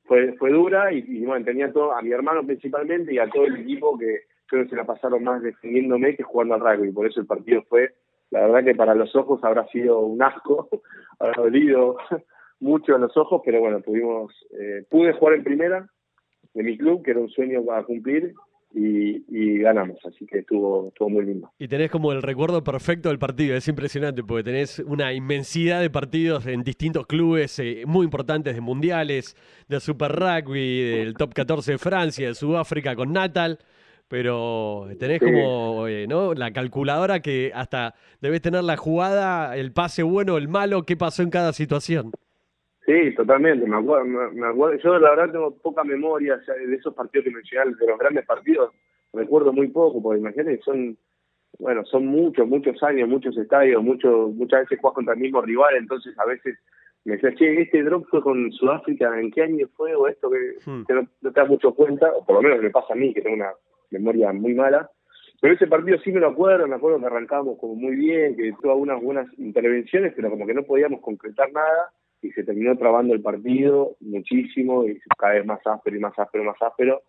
fue, fue dura y, bueno, tenía todo, a mi hermano principalmente y a todo el equipo que creo que se la pasaron más defendiéndome que jugando al rugby. Por eso el partido fue, la verdad que para los ojos habrá sido un asco, habrá dolido mucho en los ojos, pero bueno, pudimos, eh, pude jugar en primera de mi club, que era un sueño para cumplir, y, ganamos, así que estuvo, estuvo muy lindo. Y tenés como el recuerdo perfecto del partido, es impresionante porque tenés una inmensidad de partidos en distintos clubes eh, muy importantes de mundiales, de Super Rugby, del Top 14 de Francia, de Sudáfrica con Natal, pero tenés como eh, ¿no? la calculadora que hasta debes tener la jugada, el pase bueno, el malo, qué pasó en cada situación. Sí, totalmente. Me acuerdo, me acuerdo, yo la verdad tengo poca memoria de esos partidos que me llegan, de los grandes partidos, recuerdo muy poco, porque imagínate, son, bueno, son muchos, muchos años, muchos estadios, muchos, muchas veces juegas contra el mismo rival, entonces a veces me decía, che, este drop fue con Sudáfrica, ¿en qué año fue? O esto que hmm. no, te das mucho cuenta, o por lo menos me pasa a mí, que tengo una memoria muy mala. Pero ese partido sí me lo acuerdo, me acuerdo que arrancábamos como muy bien, que tuvo algunas buenas intervenciones, pero como que no podíamos concretar nada y se terminó trabando el partido muchísimo y cada vez más áspero y más áspero, más áspero,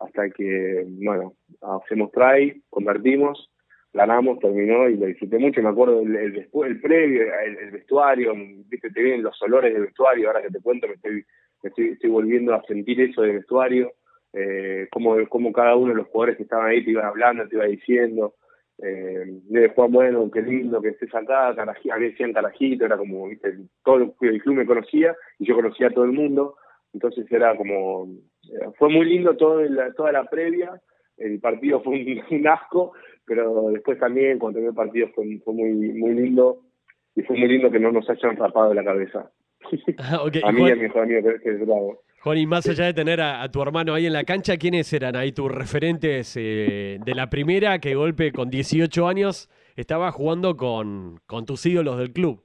hasta que, bueno, hacemos try, convertimos, ganamos, terminó y lo disfruté mucho. Me acuerdo el, el, el previo, el, vestuario, viste, te vienen los olores del vestuario, ahora que te cuento me estoy, me estoy, volviendo a sentir eso del vestuario, eh, como, como cada uno de los jugadores que estaban ahí te iban hablando, te iba diciendo eh, de Juan Bueno, qué lindo que estés acá, Carajito, a mí decían Carajito, era como, viste, todo el club me conocía y yo conocía a todo el mundo, entonces era como, eh, fue muy lindo todo la, toda la previa, el partido fue un, asco, pero después también cuando terminó el partido fue, fue muy, muy lindo y fue muy lindo que no nos hayan rapado la cabeza. Ah, a mí y a mi mejor amigo que es bravo. Juan, y más allá de tener a, tu hermano ahí en la cancha, ¿quiénes eran ahí tus referentes eh, de la primera que golpe con 18 años estaba jugando con, con tus ídolos del club?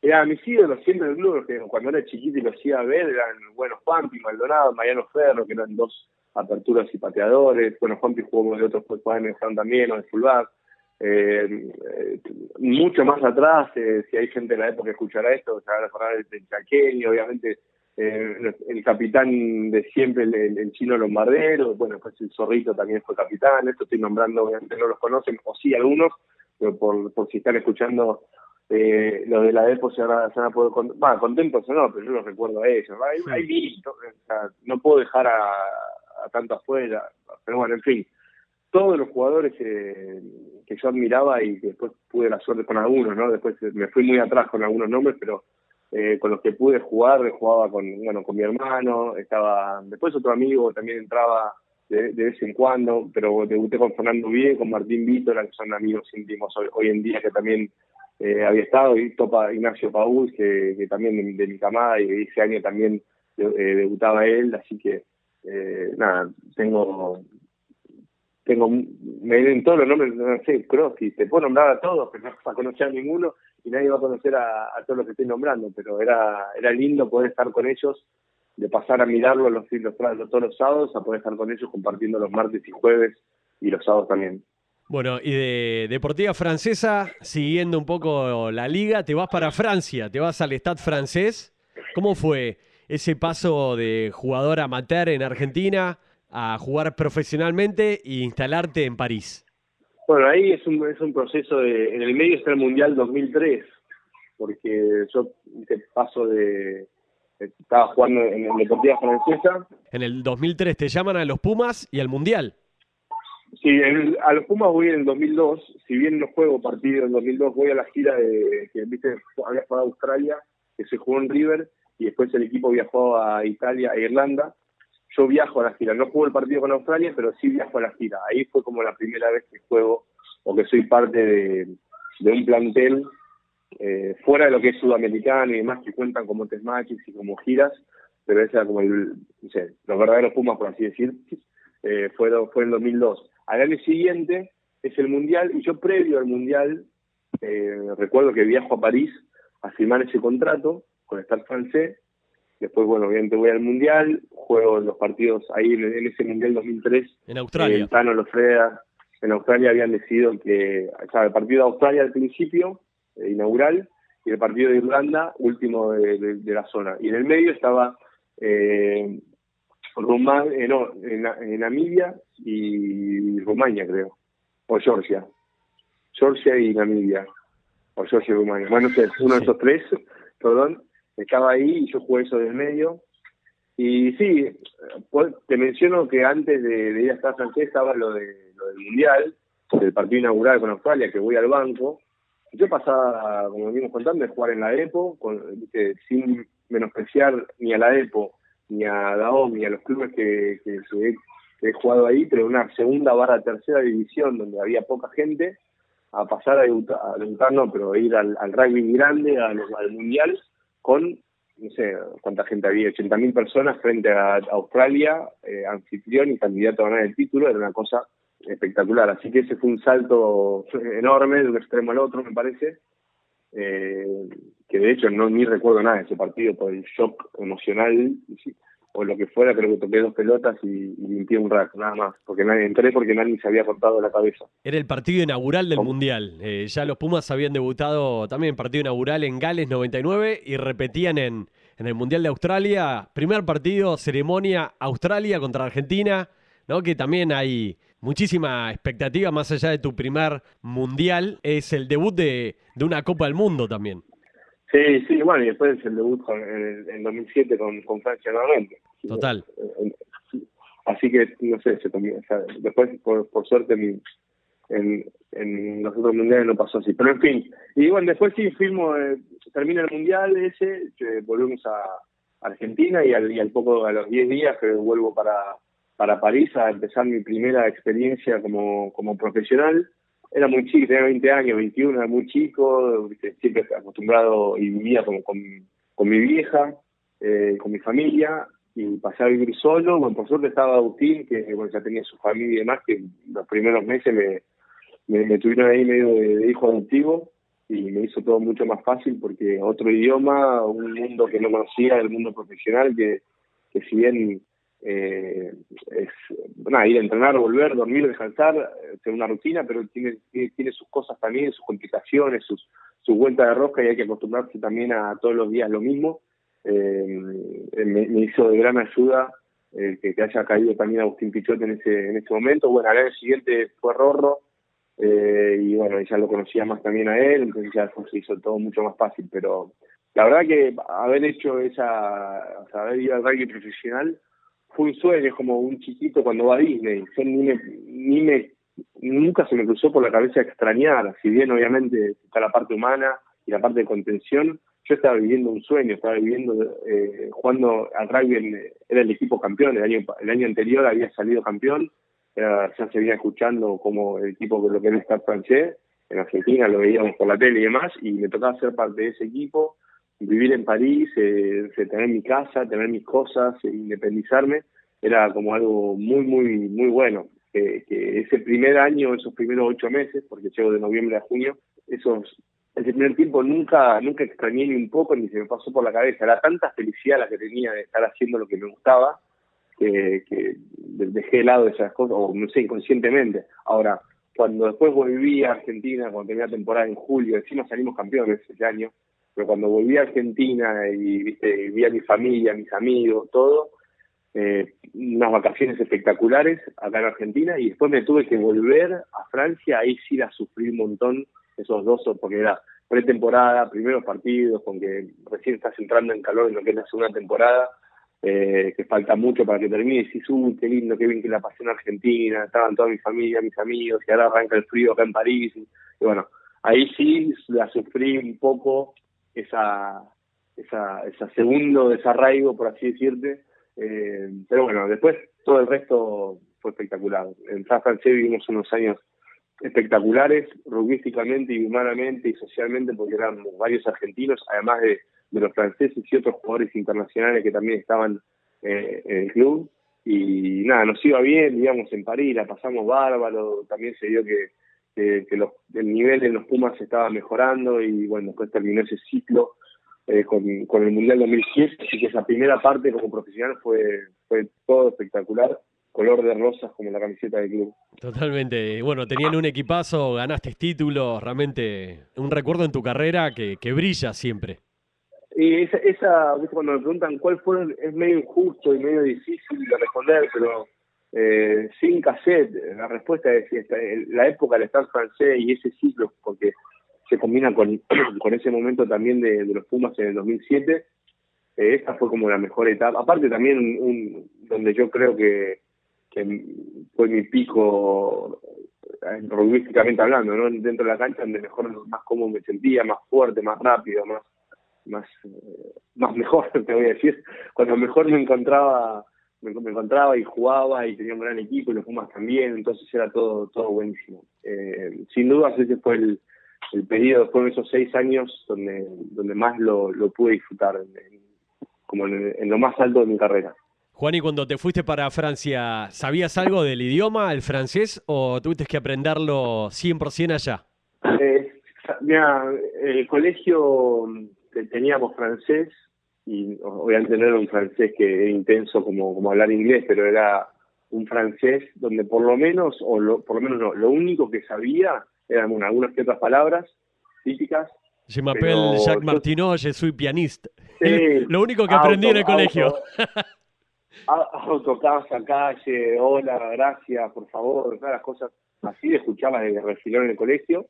Era mis ídolos siempre del club, que cuando era chiquito y los iba a ver, eran, bueno, Juanpi, Maldonado, Mariano Ferro, que eran dos aperturas y pateadores. Bueno, Juanpi jugó de otros pues, el también, o de fullback. Eh, eh, mucho más atrás, si hay gente de la época que escuchará esto, se van a acordar del Chaqueño, obviamente eh, el capitán de siempre, el, chino Lombardero, bueno, pues el Zorrito también fue capitán, esto estoy nombrando, obviamente no los conocen, o sí algunos, pero por, por si están escuchando eh, los de la EPO se van, a, poder bueno, contentos o no, pero yo los recuerdo a ellos. Hay, no puedo dejar a, a tanto afuera, pero bueno, en fin, todos los jugadores eh, que yo admiraba y que después pude la suerte con algunos, ¿no? Después me fui muy atrás con algunos nombres, pero eh, con los que pude jugar, jugaba con, bueno, con mi hermano, estaba, después otro amigo también entraba de, vez en cuando, pero debuté con Fernando Bien, con Martín Vítora, que son amigos íntimos hoy, en día, que también eh, había estado, y Topa Ignacio Paúl, que, también de, mi camada, y ese año también eh, debutaba él, así que eh, nada, tengo tengo me den todos los nombres, no sé, y te puedo nombrar a todos, pero no vas a conocer a ninguno y nadie va a conocer a, todos los que estoy nombrando, pero era era lindo poder estar con ellos, de pasar a mirarlo los, los, todos los sábados, a poder estar con ellos compartiendo los martes y jueves y los sábados también. Bueno, y de Deportiva Francesa, siguiendo un poco la liga, te vas para Francia, te vas al Stade francés. ¿Cómo fue ese paso de jugador amateur en Argentina a jugar profesionalmente e instalarte en París? Bueno, ahí es un, es un proceso de... En el medio está el Mundial 2003, porque yo hice paso de... Estaba jugando en la Deportiva Francesa. En el 2003 te llaman a los Pumas y al Mundial. Sí, a los Pumas voy en el 2002. Si bien no juego partido en 2002, voy a la gira de que viste había jugado a Australia, que se jugó en River, y después el equipo viajó a Italia, a Irlanda, yo viajo a la gira. No juego el partido con Australia, pero sí viajo a la gira. Ahí fue como la primera vez que juego o que soy parte de, un plantel eh, fuera de lo que es sudamericano y demás, que cuentan como test y como giras, pero ese era como el, no sé, los verdaderos Pumas, por así decir, eh, fue, fue en 2002. Al año siguiente es el Mundial y yo previo al Mundial eh, recuerdo que viajo a París a firmar ese contrato con Star francés Después, bueno, obviamente voy al Mundial, juego los partidos ahí en, ese Mundial 2003. En Australia. Eh, Tano Lofreda, en Australia habían decidido que, o sea, el partido de Australia al principio, eh, inaugural, y el partido de Irlanda, último de, la zona. Y en el medio estaba eh, eh no, en, Namibia y Rumania, creo, o Georgia. Georgia y Namibia, o Georgia y Rumania. Bueno, no sé, uno de esos tres, perdón estaba ahí y yo jugué eso del medio. Y sí, pues, te menciono que antes de, ir a estar francés estaba lo, de, lo del Mundial, del partido inaugural con Australia, que voy al banco. Yo pasaba, como venimos contando, de jugar en la EPO, con, sin menospreciar ni a la EPO, ni a Daom, ni a los clubes que, que, he jugado ahí, pero una segunda barra tercera división donde había poca gente, a pasar a debutar, a no, pero ir al, rugby grande, al Mundial, con, no sé cuánta gente había, 80.000 personas frente a Australia, eh, anfitrión y candidato a ganar el título, era una cosa espectacular. Así que ese fue un salto enorme de un extremo al otro, me parece. Eh, que de hecho no ni recuerdo nada de ese partido por el shock emocional o lo que fuera, creo que toqué dos pelotas y, limpié un rack, nada más, porque nadie entré porque nadie se había cortado la cabeza. Era el partido inaugural del Mundial. Eh, ya los Pumas habían debutado también en partido inaugural en Gales 99 y repetían en, en el Mundial de Australia. Primer partido, ceremonia Australia contra Argentina, ¿no? Que también hay muchísima expectativa más allá de tu primer Mundial. Es el debut de, de una Copa del Mundo también. Sí, sí, bueno, y después el debut en, en 2007 con, con Francia nuevamente. Total. Así que, no sé, se después, por, por suerte, en, en, en, los otros mundiales no pasó así. Pero en fin, y bueno, después sí, firmo, eh, termina el mundial ese, volvemos a Argentina y al, y al poco, a los 10 días que vuelvo para, para París a empezar mi primera experiencia como, como profesional. Era muy chico, tenía 20 años, 21, era muy chico, siempre acostumbrado y vivía como con, con mi vieja, eh, con mi familia, y pasé a vivir solo. Bueno, por suerte estaba Agustín, que bueno, ya tenía su familia y demás, que los primeros meses me, me, tuvieron ahí medio de, hijo adoptivo y me hizo todo mucho más fácil porque otro idioma, un mundo que no conocía, el mundo profesional, que, que si bien eh, es ir a entrenar, volver, dormir, descansar, tener una rutina, pero tiene, tiene, sus cosas también, sus complicaciones, sus, su vuelta de rosca y hay que acostumbrarse también a todos los días lo mismo eh, me, hizo de gran ayuda eh, que, haya caído también Agustín Pichote en ese, en ese momento. Bueno, al año siguiente fue Rorro, eh, y bueno, ya lo conocía más también a él, entonces ya se hizo todo mucho más fácil, pero la verdad que haber hecho esa, o sea, haber ido al rugby profesional fue un sueño, es como un chiquito cuando va a Disney, yo ni me, ni me, nunca se me cruzó por la cabeza extrañar, si bien obviamente está la parte humana y la parte de contención, yo estaba viviendo un sueño, estaba viviendo, eh, jugando al rugby, en, era el equipo campeón, el año, el año anterior había salido campeón, ya se venía escuchando como el equipo que lo que era estar francés, en Argentina lo veíamos por la tele y demás, y me tocaba ser parte de ese equipo, vivir en París, eh, tener mi casa, tener mis cosas, e independizarme, era como algo muy, muy, muy bueno. que ese primer año, esos primeros ocho meses, porque llego de noviembre a junio, esos ese primer tiempo nunca nunca extrañé ni un poco ni se me pasó por la cabeza. Era tanta felicidad la que tenía de estar haciendo lo que me gustaba que, que dejé de lado esas cosas, o no sé, inconscientemente. Ahora, cuando después volví a Argentina, cuando tenía temporada en julio, encima salimos campeones ese año, pero cuando volví a Argentina y viste vi a mi familia, mis amigos, todo, eh, unas vacaciones espectaculares acá en Argentina y después me tuve que volver a Francia, ahí sí la sufrí un montón esos dos, porque era pretemporada, primeros partidos, con que recién estás entrando en calor en lo que es la segunda temporada, eh, que falta mucho para que termine, y decís, uy, qué lindo, qué bien que la pasé en Argentina, estaban toda mi familia, mis amigos, y ahora arranca el frío acá en París, y, bueno, ahí sí la sufrí un poco esa, esa, esa segundo desarraigo, por así decirte, eh, pero bueno, después todo el resto fue espectacular. En Francia vivimos unos años espectaculares, rugbyísticamente y humanamente y socialmente, porque eran varios argentinos, además de, los franceses y otros jugadores internacionales que también estaban eh, en el club. Y nada, nos iba bien, vivíamos en París, la pasamos bárbaro, también se dio que, que, los, el nivel en los Pumas estaba mejorando y bueno, después terminó ese ciclo eh, con, con el Mundial 2007, así que esa primera parte como profesional fue, fue todo espectacular color de rosas como la camiseta del club. Totalmente. Bueno, tenían un equipazo, ganaste títulos, realmente un recuerdo en tu carrera que, que brilla siempre. Y esa, esa, cuando me preguntan cuál fue, es medio injusto y medio difícil de responder, pero eh, sin cassette, la respuesta es la época del estar francés y ese ciclo, porque se combina con, con ese momento también de, los Pumas en el 2007, eh, esa fue como la mejor etapa. Aparte también un, donde yo creo que fue mi pico eh, rugbyísticamente hablando, ¿no? Dentro de la cancha donde mejor, más cómodo me sentía, más fuerte, más rápido, más, más, eh, más mejor, te voy a decir. Cuando mejor me encontraba, me, encontraba y jugaba y tenía un gran equipo y los Pumas también, entonces era todo, todo buenísimo. Eh, sin duda ese fue el, el periodo, fueron esos seis años donde, donde más lo, lo pude disfrutar, como en lo más alto de mi carrera. Juan, y cuando te fuiste para Francia, ¿sabías algo del idioma, el francés, o tuviste que aprenderlo 100% allá? Eh, mira, el colegio teníamos francés, y obviamente no era un francés que era intenso como, como hablar inglés, pero era un francés donde por lo menos, o por lo menos no, lo único que sabía eran algunas que otras palabras típicas. Je m'appelle Jacques Martineau, je suis pianiste. lo único que aprendí en el colegio. autocasa, calle, hola, gracias, por favor, todas las cosas así de escucharlas de refilón en el colegio.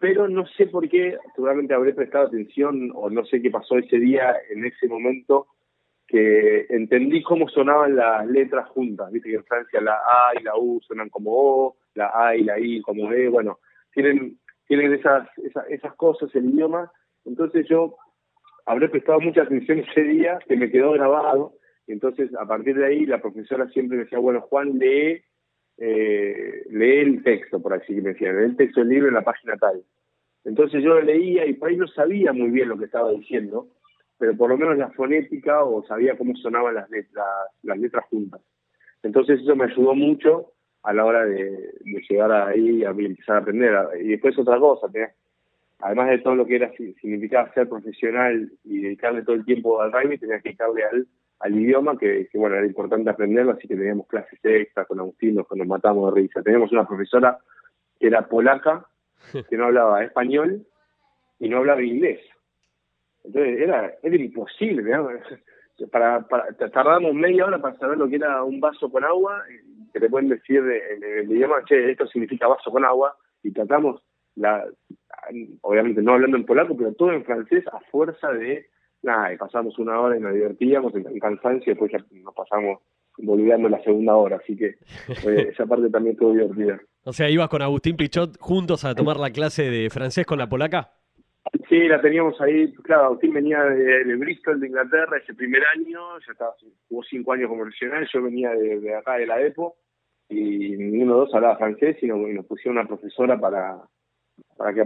Pero no sé por qué, seguramente habré prestado atención o no sé qué pasó ese día, en ese momento, que entendí cómo sonaban las letras juntas. Viste que en Francia la A y la U suenan como O, la A y la I como E. Bueno, tienen, tienen esas, esas, esas cosas, el idioma. Entonces yo habré prestado mucha atención ese día, que me quedó grabado entonces, a partir de ahí, la profesora siempre me decía, bueno, Juan, lee, eh, lee el texto, por así que me el texto del libro en la página tal. Entonces yo lo leía y por ahí no sabía muy bien lo que estaba diciendo, pero por lo menos la fonética o sabía cómo sonaban las letras, juntas. Entonces eso me ayudó mucho a la hora de, llegar ahí a empezar a aprender. Y después otra cosa, además de todo lo que era significaba ser profesional y dedicarle todo el tiempo al rugby, tenía que dedicarle al al idioma, que, bueno, era importante aprenderlo, así que teníamos clases extra con Agustín, nos, nos matamos de risa. Teníamos una profesora que era polaca, que no hablaba español y no hablaba inglés. Entonces era, era imposible, Para, para, tardamos media hora para saber lo que era un vaso con agua, que te pueden decir en el idioma, che, esto significa vaso con agua, y tratamos, la obviamente no hablando en polaco, pero todo en francés a fuerza de, nada, y pasamos una hora y nos divertíamos en, cansancio y después ya nos pasamos volviendo la segunda hora, así que eh, esa parte también estuvo divertida. O sea, ibas con Agustín Pichot juntos a tomar la clase de francés con la polaca. Sí, la teníamos ahí, claro, Agustín venía de, Bristol, de Inglaterra, ese primer año, ya estaba, hubo cinco años como profesional, yo venía de, acá de la EPO, y ninguno de dos hablaba francés, y nos, pusieron una profesora para para que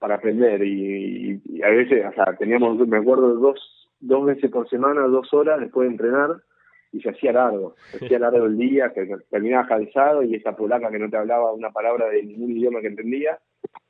para aprender, y, a veces, o sea, teníamos, me acuerdo, dos, dos veces por semana, dos horas después de entrenar, y se hacía largo, se hacía largo el día, que terminaba cansado, y esa polaca que no te hablaba una palabra de ningún idioma que entendía,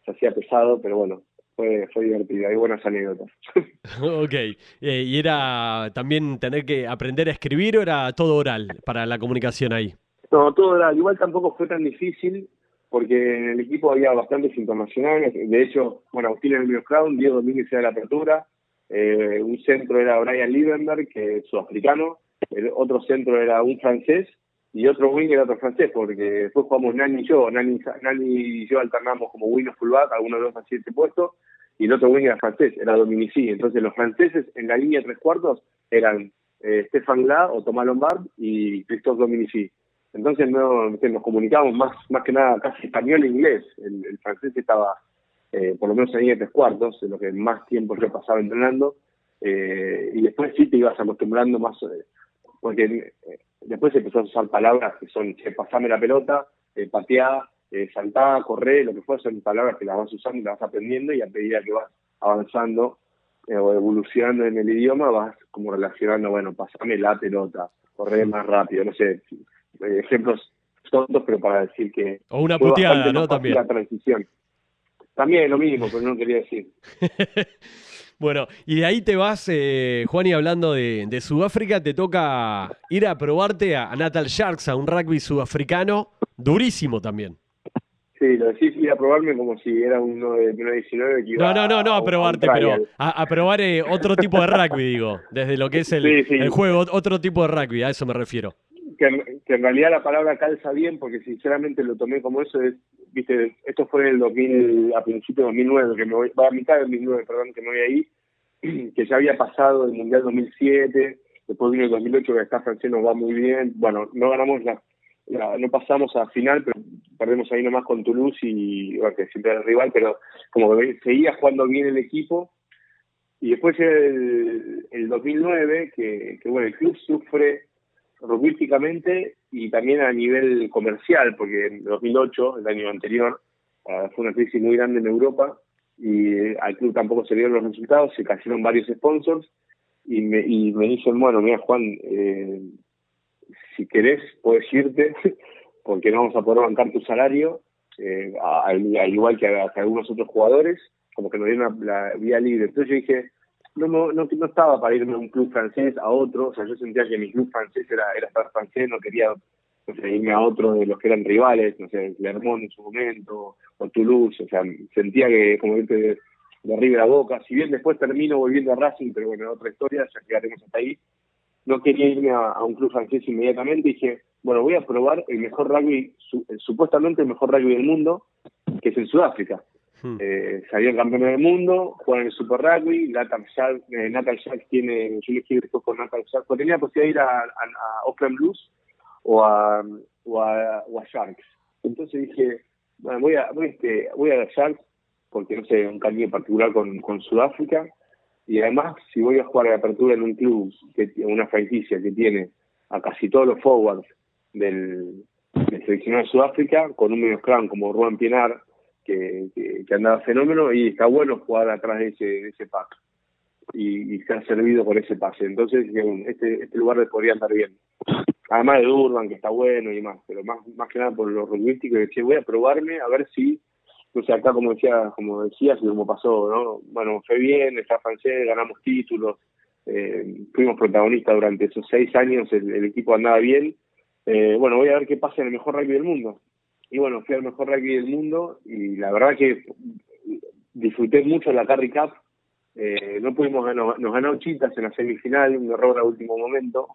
se hacía pesado, pero bueno, fue, fue divertido, hay buenas anécdotas. ok, eh, ¿y era también tener que aprender a escribir o era todo oral para la comunicación ahí? No, todo oral, igual tampoco fue tan difícil, porque en el equipo había bastantes internacionales, de hecho, bueno, Agustín en el medio crown, Diego Domínguez era la apertura, eh, un centro era Brian Liebenberg, que es sudafricano, el otro centro era un francés, y otro wing era otro francés, porque después jugamos Nani y yo, Nani, Nani y yo alternamos como wing o fullback, algunos de los así ese puesto, y el otro wing era francés, era Dominici. Entonces los franceses en la línea de tres cuartos eran eh, Stefan Gla o Tomás Lombard y Christophe Dominici. Entonces no, nos comunicábamos más, más que nada casi español e inglés. El, francés estaba eh, por lo menos en línea de tres cuartos, de lo que más tiempo yo pasaba entrenando. Eh, y después sí te ibas acostumbrando más, eh, porque Después empezó a usar palabras que son, che, pasame la pelota, eh, pateá, eh, saltá, corré, lo que fuera, son palabras que las vas usando y las vas aprendiendo y a medida que vas avanzando eh, o evolucionando en el idioma vas como relacionando, bueno, pasame la pelota, correr más rápido, no sé, eh, ejemplos tontos, pero para decir que... O una puteada, ¿no? También. La transición. También lo mismo, pero no quería decir. Bueno, y de ahí te vas, eh, Juan, y hablando de, Sudáfrica, te toca ir a probarte a, Natal Sharks, a un rugby sudafricano durísimo también. Sí, lo decís ir a probarme como si era uno de 19 que No, no, no, no a probarte, pero a, probar eh, otro tipo de rugby, digo, desde lo que es el, el juego, otro tipo de rugby, a eso me refiero que, en realidad la palabra calza bien, porque sinceramente lo tomé como eso, es, viste, esto fue en el 2000, a principios de 2009, que me voy, a mitad del 2009, perdón, que me voy ahí, que ya había pasado el Mundial 2007, después vino el 2008 que está francés nos va muy bien, bueno, no ganamos la, no pasamos a final, pero perdemos ahí nomás con Toulouse y, bueno, que siempre era el rival, pero como que seguía jugando bien el equipo, y después el, el 2009, que, que bueno, el club sufre rugbyísticamente y también a nivel comercial, porque en 2008, el año anterior, ah, fue una crisis muy grande en Europa y eh, al club tampoco se dieron los resultados, se cayeron varios sponsors y me, y me dicen, bueno, mira Juan, eh, si querés puedes irte porque no vamos a poder bancar tu salario, eh, al, igual que, algunos otros jugadores, como que nos dieron la vía libre. Entonces yo dije, no, no, no, estaba para irme a un club francés, a otro, o sea, yo sentía que mi club francés era, era estar francés, no quería irme a otro de los que eran rivales, no sé, Clermont en su momento, o Toulouse, o sea, sentía que, como irte de, de River a Boca, si bien después termino volviendo a Racing, pero bueno, otra historia, ya quedaremos hasta ahí, no quería irme a, un club francés inmediatamente, dije, bueno, voy a probar el mejor rugby, supuestamente el mejor rugby del mundo, que es en Sudáfrica. Hmm. Eh, salían campeones del mundo, juegan en el Super Rugby, Natal Sharks, eh, Natal tiene, yo le después con Natal Sharks, porque tenía la posibilidad de ir a, a, Oakland Blues o a, o a, Sharks. Entonces dije, bueno, voy a, voy, este, voy a Sharks porque no sé, un cariño particular con, con Sudáfrica y además si voy a jugar de apertura en un club, que una franquicia que tiene a casi todos los forwards del, del seleccionado de Sudáfrica, con un medio clan como Ruben Pienar, que, que, andaba fenómeno y está bueno jugar atrás de ese, de pack y, se ha servido por ese pase. Entonces, este, este lugar le podría andar bien. Además de Urban, que está bueno y más, pero más, más que nada por lo rugbyístico, que voy a probarme a ver si, no sé, acá como decía, como decías y como pasó, ¿no? Bueno, fue bien, está francés, ganamos títulos, eh, fuimos protagonistas durante esos seis años, el, equipo andaba bien. Eh, bueno, voy a ver qué pasa en el mejor rugby del mundo y bueno, fui al mejor rugby del mundo y la verdad que disfruté mucho la Carry Cup. Eh, no pudimos ganar, nos ganó Chitas en la semifinal, un error a último momento.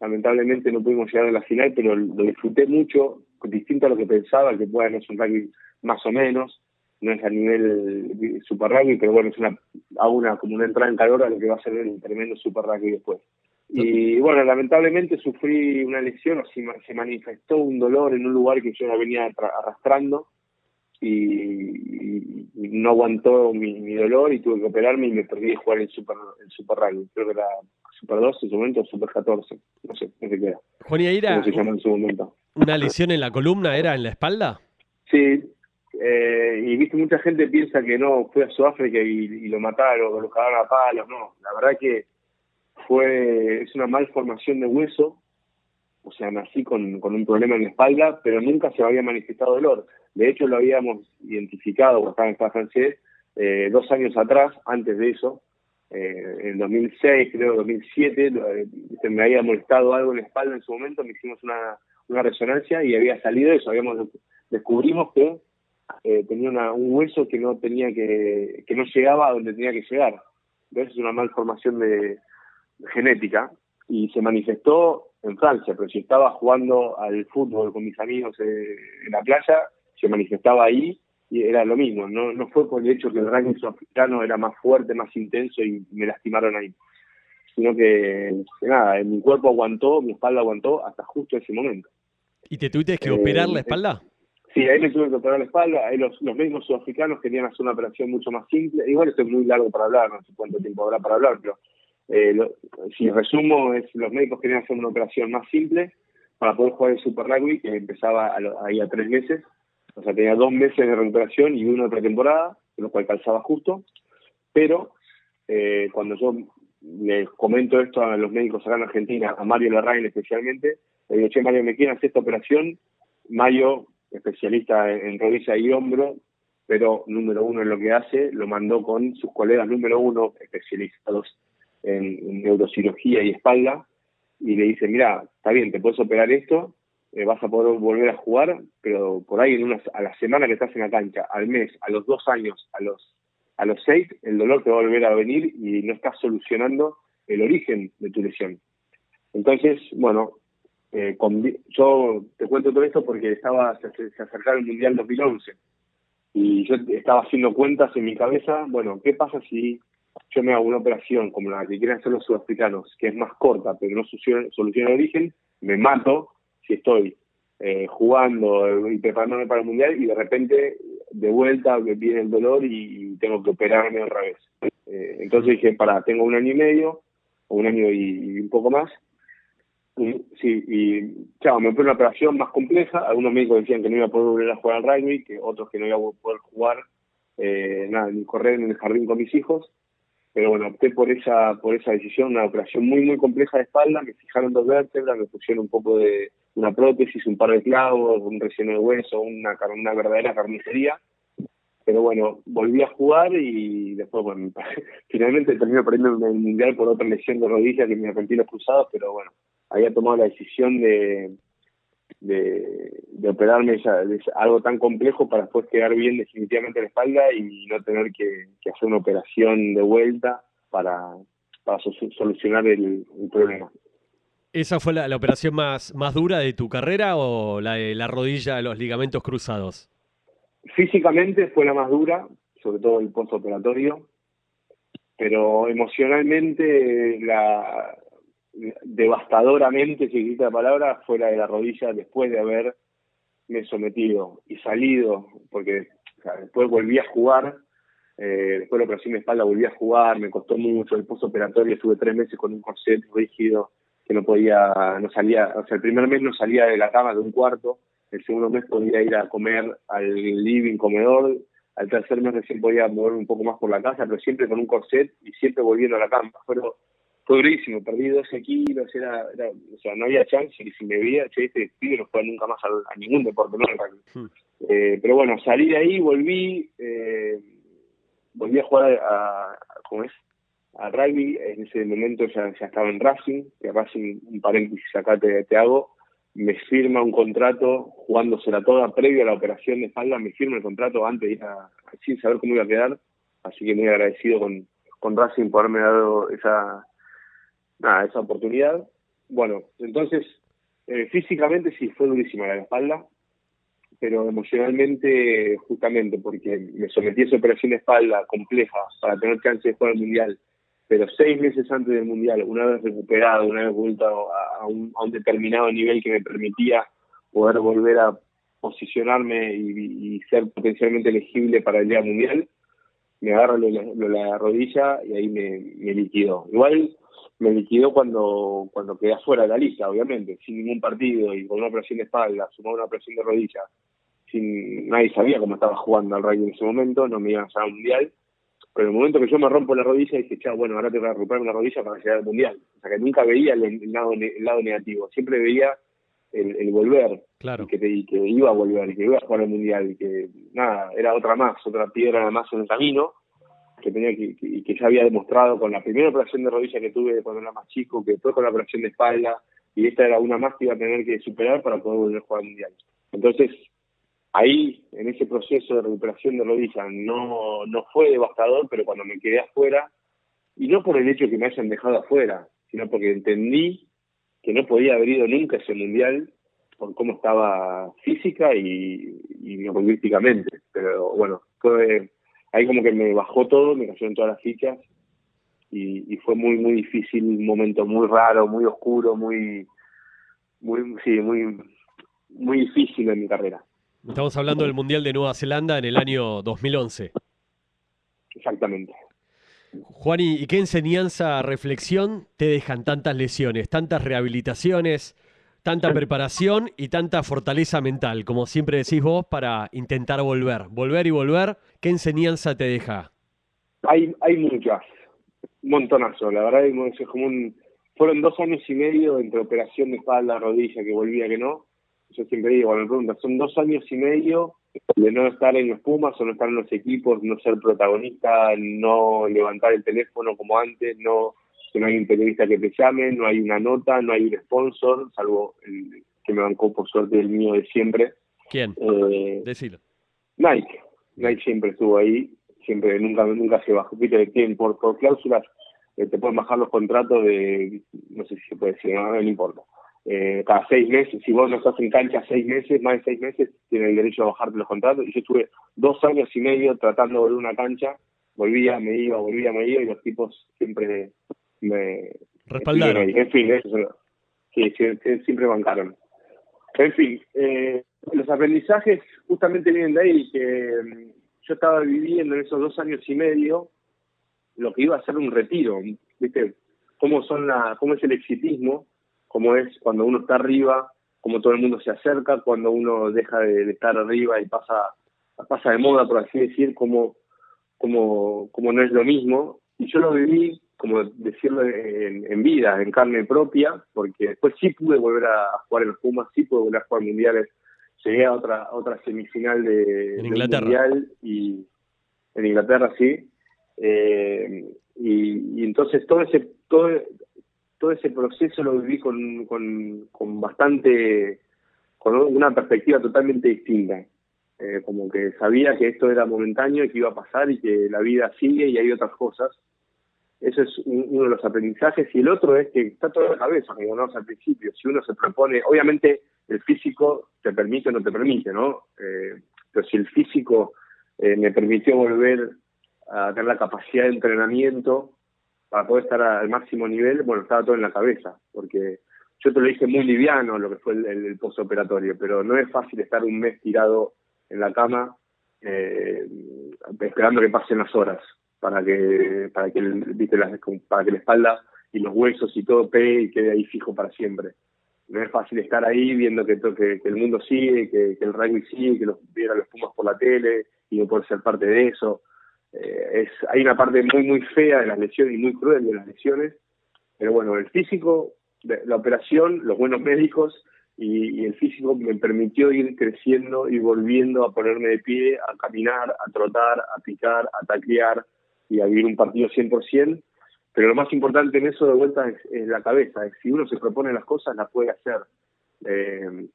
Lamentablemente no pudimos llegar a la final, pero lo disfruté mucho, distinto a lo que pensaba, que pueda no es un rugby más o menos, no es a nivel super rugby, pero bueno, es una, hago una, como una entrada en calor a lo que va a ser el tremendo super rugby después. Y bueno, lamentablemente sufrí una lesión, o se, manifestó un dolor en un lugar que yo la venía arrastrando y, no aguantó mi, dolor y tuve que operarme y me perdí de jugar el Super, el super Rugby. Creo que era Super 12 en su momento, Super 14. No sé, no sé qué era. Juan se llama en su momento. ¿Una lesión en la columna era en la espalda? Sí, eh, y viste, mucha gente piensa que no, fue a Sudáfrica y, y lo mataron, o lo cagaron a palos, no. La verdad que fue, es una malformación de hueso, o sea, nací con, con un problema en la espalda, pero nunca se había manifestado dolor. De hecho, lo habíamos identificado, cuando estaba en francés, eh, dos años atrás, antes de eso, eh, en 2006, creo, 2007, eh, me había molestado algo en la espalda en su momento, me hicimos una, una resonancia y había salido eso, habíamos descubrimos que eh, tenía una, un hueso que no tenía que, que no llegaba a donde tenía que llegar. Entonces es una malformación de, genética y se manifestó en Francia, pero si estaba jugando al fútbol con mis amigos en la playa, se manifestaba ahí y era lo mismo, no, no fue por el hecho que el ranking sudafricano era más fuerte, más intenso y me lastimaron ahí, sino que, nada, mi cuerpo aguantó, mi espalda aguantó hasta justo ese momento. ¿Y te tuviste que operar la eh, espalda? Sí, ahí me tuve que operar la espalda, ahí los, los médicos sudafricanos querían hacer una operación mucho más simple, igual esto es muy largo para hablar, no sé cuánto tiempo habrá para hablar, pero eh, si resumo, es los médicos querían hacer una operación más simple para poder jugar el Super Rugby, que empezaba ahí a tres meses. O sea, tenía dos meses de recuperación y una pretemporada, lo cual calzaba justo. Pero eh, cuando yo les comento esto a los médicos acá en Argentina, a Mario Larraín especialmente, le digo, che, Mario, ¿me quieren hacer esta operación? Mayo, especialista en, en rodilla y hombro, pero número uno en lo que hace, lo mandó con sus colegas número uno especializados en, neurocirugía y espalda, y le dice, mira, está bien, te puedes operar esto, eh, vas a poder volver a jugar, pero por ahí en una, a la semana que estás en la cancha, al mes, a los dos años, a los, a los seis, el dolor te va a volver a venir y no estás solucionando el origen de tu lesión. Entonces, bueno, eh, yo te cuento todo esto porque estaba se, se acercaba el Mundial 2011 y yo estaba haciendo cuentas en mi cabeza, bueno, ¿qué pasa si yo me hago una operación como la que quieren hacer los sudafricanos, que es más corta, pero no soluciona, el origen, me mato si estoy eh, jugando y preparándome para el mundial y de repente de vuelta me viene el dolor y, tengo que operarme otra vez. Eh, entonces dije, para, tengo un año y medio, o un año y, un poco más. Y, chao, me fue una operación más compleja. Algunos médicos decían que no iba a poder volver a jugar al rugby, que otros que no iba a poder jugar eh, nada, ni correr en el jardín con mis hijos pero bueno, opté por esa, por esa decisión, una operación muy, muy compleja de espalda, me fijaron dos vértebras, me pusieron un poco de una prótesis, un par de clavos, un relleno de hueso, una, una verdadera carnicería, pero bueno, volví a jugar y después, bueno, finalmente terminé perdiendo el Mundial por otra lesión de rodilla que me rompí los cruzados, pero bueno, había tomado la decisión de, de, de operarme ya, de algo tan complejo para después quedar bien definitivamente la espalda y no tener que, hacer una operación de vuelta para, para solucionar el, problema. ¿Esa fue la, operación más, más dura de tu carrera o la de la rodilla, los ligamentos cruzados? Físicamente fue la más dura, sobre todo el postoperatorio, pero emocionalmente la, devastadoramente, si existe la palabra, fuera de la rodilla después de haberme sometido y salido, porque después volví a jugar, eh, después de la operación de espalda volví a jugar, me costó mucho, el postoperatorio estuve tres meses con un corset rígido que no podía, no salía, o sea, el primer mes no salía de la cama de un cuarto, el segundo mes podía ir a comer al living comedor, al tercer mes recién podía mover un poco más por la casa, pero siempre con un corset y siempre volviendo a la cama. Pero fue durísimo, perdí 12 kilos, era, o sea, no había chance y si me veía, che, este pibe no fue nunca más a, ningún deporte, no hmm. eh, pero bueno, salí de ahí, volví, eh, volví a jugar a, ¿cómo es? A rugby, en ese momento ya, ya estaba en Racing, que Racing, un paréntesis acá te, te hago, me firma un contrato jugándosela toda previo a la operación de espalda, me firma el contrato antes de ir a, sin saber cómo iba a quedar, así que muy agradecido con, con Racing por haberme dado esa nada, esa oportunidad. Bueno, entonces, eh, físicamente sí, fue durísima la espalda. pero emocionalmente, justamente porque me sometí a esa operación de espalda compleja para tener chance de jugar al Mundial, pero seis meses antes del Mundial, una vez recuperado, una vez vuelto a, un, determinado nivel que me permitía poder volver a posicionarme y, ser potencialmente elegible para el Día Mundial, me agarro la, rodilla y ahí me, me liquidó. Igual me liquidó cuando, cuando quedé afuera de la lista, obviamente, sin ningún partido y con una operación de espalda, sumado una operación de rodilla. Sin, nadie sabía cómo estaba jugando al rugby en ese momento, no me iban a al mundial. Pero en el momento que yo me rompo la rodilla, dije, chao, bueno, ahora tengo que romper la rodilla para llegar al mundial. O sea que nunca veía el, lado, el lado negativo, siempre veía el, volver. Claro. Que, que iba a volver, y que iba a jugar al mundial, y que nada, era otra más, otra piedra más en el camino que tenía que, que, ya había demostrado con la primera operación de rodilla que tuve cuando era más chico, que después con la operación de espalda, y esta era una más que iba a tener que superar para poder volver a jugar al mundial. Entonces, ahí, en ese proceso de recuperación de rodilla, no, no fue devastador, pero cuando me quedé afuera, y no por el hecho que me hayan dejado afuera, sino porque entendí que no podía haber ido nunca ese mundial por cómo estaba física y, y Pero bueno, fue ahí como que me bajó todo, me cayeron todas las fichas y, fue muy, muy difícil, un momento muy raro, muy oscuro, muy, muy, sí, muy, muy difícil en mi carrera. Estamos hablando del Mundial de Nueva Zelanda en el año 2011. Exactamente. Juan, ¿y qué enseñanza, reflexión te dejan tantas lesiones, tantas rehabilitaciones, tanta preparación y tanta fortaleza mental, como siempre decís vos, para intentar volver, volver y volver. ¿Qué enseñanza te deja? Hay, hay muchas, un montonazo, la verdad es como un, fueron dos años y medio entre operación de espalda, rodilla, que volvía, que no. Yo siempre digo, cuando me preguntan, son dos años y medio de no estar en los Pumas o no estar en los equipos, no ser protagonista, no levantar el teléfono como antes, no que no hay un periodista que te llame, no hay una nota, no hay un sponsor, salvo el que me bancó por suerte el mío de siempre. ¿Quién? Eh, Decilo. Nike. Nike siempre estuvo ahí, siempre, nunca nunca se bajó. Viste que por, por cláusulas eh, te pueden bajar los contratos de, no sé si se puede decir, no, importa. Eh, cada seis meses, si vos no estás en cancha seis meses, más de seis meses, tienes el derecho a bajarte los contratos. Y yo estuve dos años y medio tratando de volver una cancha, volvía, me iba, volvía, me iba, y los tipos siempre me respaldaron. En fin, eso, sí, siempre bancaron. En fin, eh, los aprendizajes justamente vienen de ahí, que mm, yo estaba viviendo en esos dos años y medio lo que iba a ser un retiro, ¿viste? Cómo, son la, cómo es el exitismo, cómo es cuando uno está arriba, cómo todo el mundo se acerca, cuando uno deja de, estar arriba y pasa, pasa de moda, por así decir, como, como, como no es lo mismo. Y yo lo viví como decirlo en, vida, en carne propia, porque después sí pude volver a jugar en los Pumas, sí pude volver a jugar mundiales. Llegué a otra otra semifinal de, mundial y en Inglaterra sí. Eh, y, entonces todo ese todo todo ese proceso lo viví con, con, con bastante con una perspectiva totalmente distinta. Eh, como que sabía que esto era momentáneo y que iba a pasar y que la vida sigue y hay otras cosas eso es uno de los aprendizajes. Y el otro es que está todo en la cabeza, como hablamos al principio. Si uno se propone, obviamente el físico te permite o no te permite, ¿no? Eh, pero si el físico eh, me permitió volver a tener la capacidad de entrenamiento para poder estar al máximo nivel, bueno, estaba todo en la cabeza, porque yo te lo dije muy liviano lo que fue el, el, postoperatorio, pero no es fácil estar un mes tirado en la cama eh, esperando que pasen las horas para que para que viste la, para que la espalda y los huesos y todo pegue y quede ahí fijo para siempre. No es fácil estar ahí viendo que, que, el mundo sigue, que, el rugby sigue, que los vieran los Pumas por la tele y no poder ser parte de eso. Eh, es Hay una parte muy, muy fea de las lesiones y muy cruel de las lesiones, pero bueno, el físico, la operación, los buenos médicos y, y, el físico me permitió ir creciendo y volviendo a ponerme de pie, a caminar, a trotar, a picar, a taclear, y a vivir un partido 100%, pero lo más importante en eso de vuelta es, la cabeza, es si uno se propone las cosas, las puede hacer. Eh,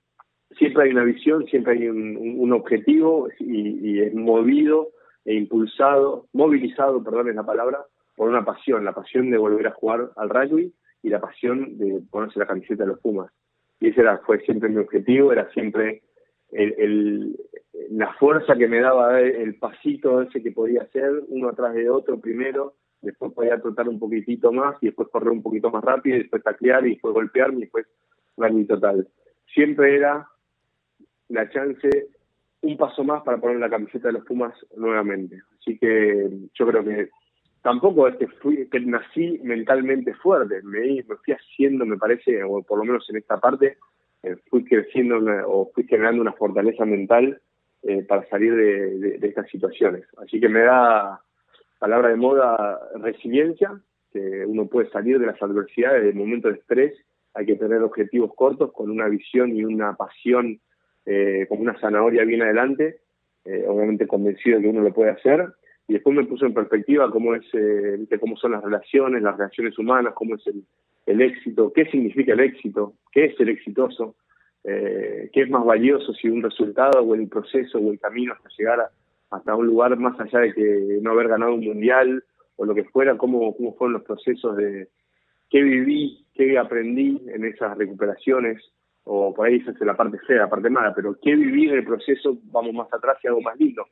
siempre hay una visión, siempre hay un, objetivo y, es movido e impulsado, movilizado, perdón es la palabra, por una pasión, la pasión de volver a jugar al rugby y la pasión de ponerse la camiseta de los Pumas. Y ese era, fue siempre mi objetivo, era siempre el, la fuerza que me daba el pasito ese que podía hacer, uno atrás de otro primero, después podía trotar un poquitito más y después correr un poquito más rápido y después taclear y después golpearme y después rally total. Siempre era la chance un paso más para poner la camiseta de los Pumas nuevamente. Así que yo creo que tampoco es que, fui, que nací mentalmente fuerte, me, me fui haciendo, me parece, o por lo menos en esta parte, eh, fui creciendo o fui generando una fortaleza mental eh, para salir de, estas situaciones. Así que me da, palabra de moda, resiliencia, que uno puede salir de las adversidades, del momento de estrés, hay que tener objetivos cortos con una visión y una pasión eh, como una zanahoria bien adelante, obviamente convencido de que uno lo puede hacer, y después me puso en perspectiva cómo es cómo son las relaciones, las relaciones humanas, cómo es el, el éxito, qué significa el éxito, qué es ser exitoso, eh, qué es más valioso si un resultado o el proceso o el camino hasta llegar hasta un lugar más allá de que no haber ganado un mundial o lo que fuera, cómo, cómo fueron los procesos de qué viví, qué aprendí en esas recuperaciones, o por ahí esa es la parte fea, la parte mala, pero qué viví en el proceso, vamos más atrás y algo más lindo.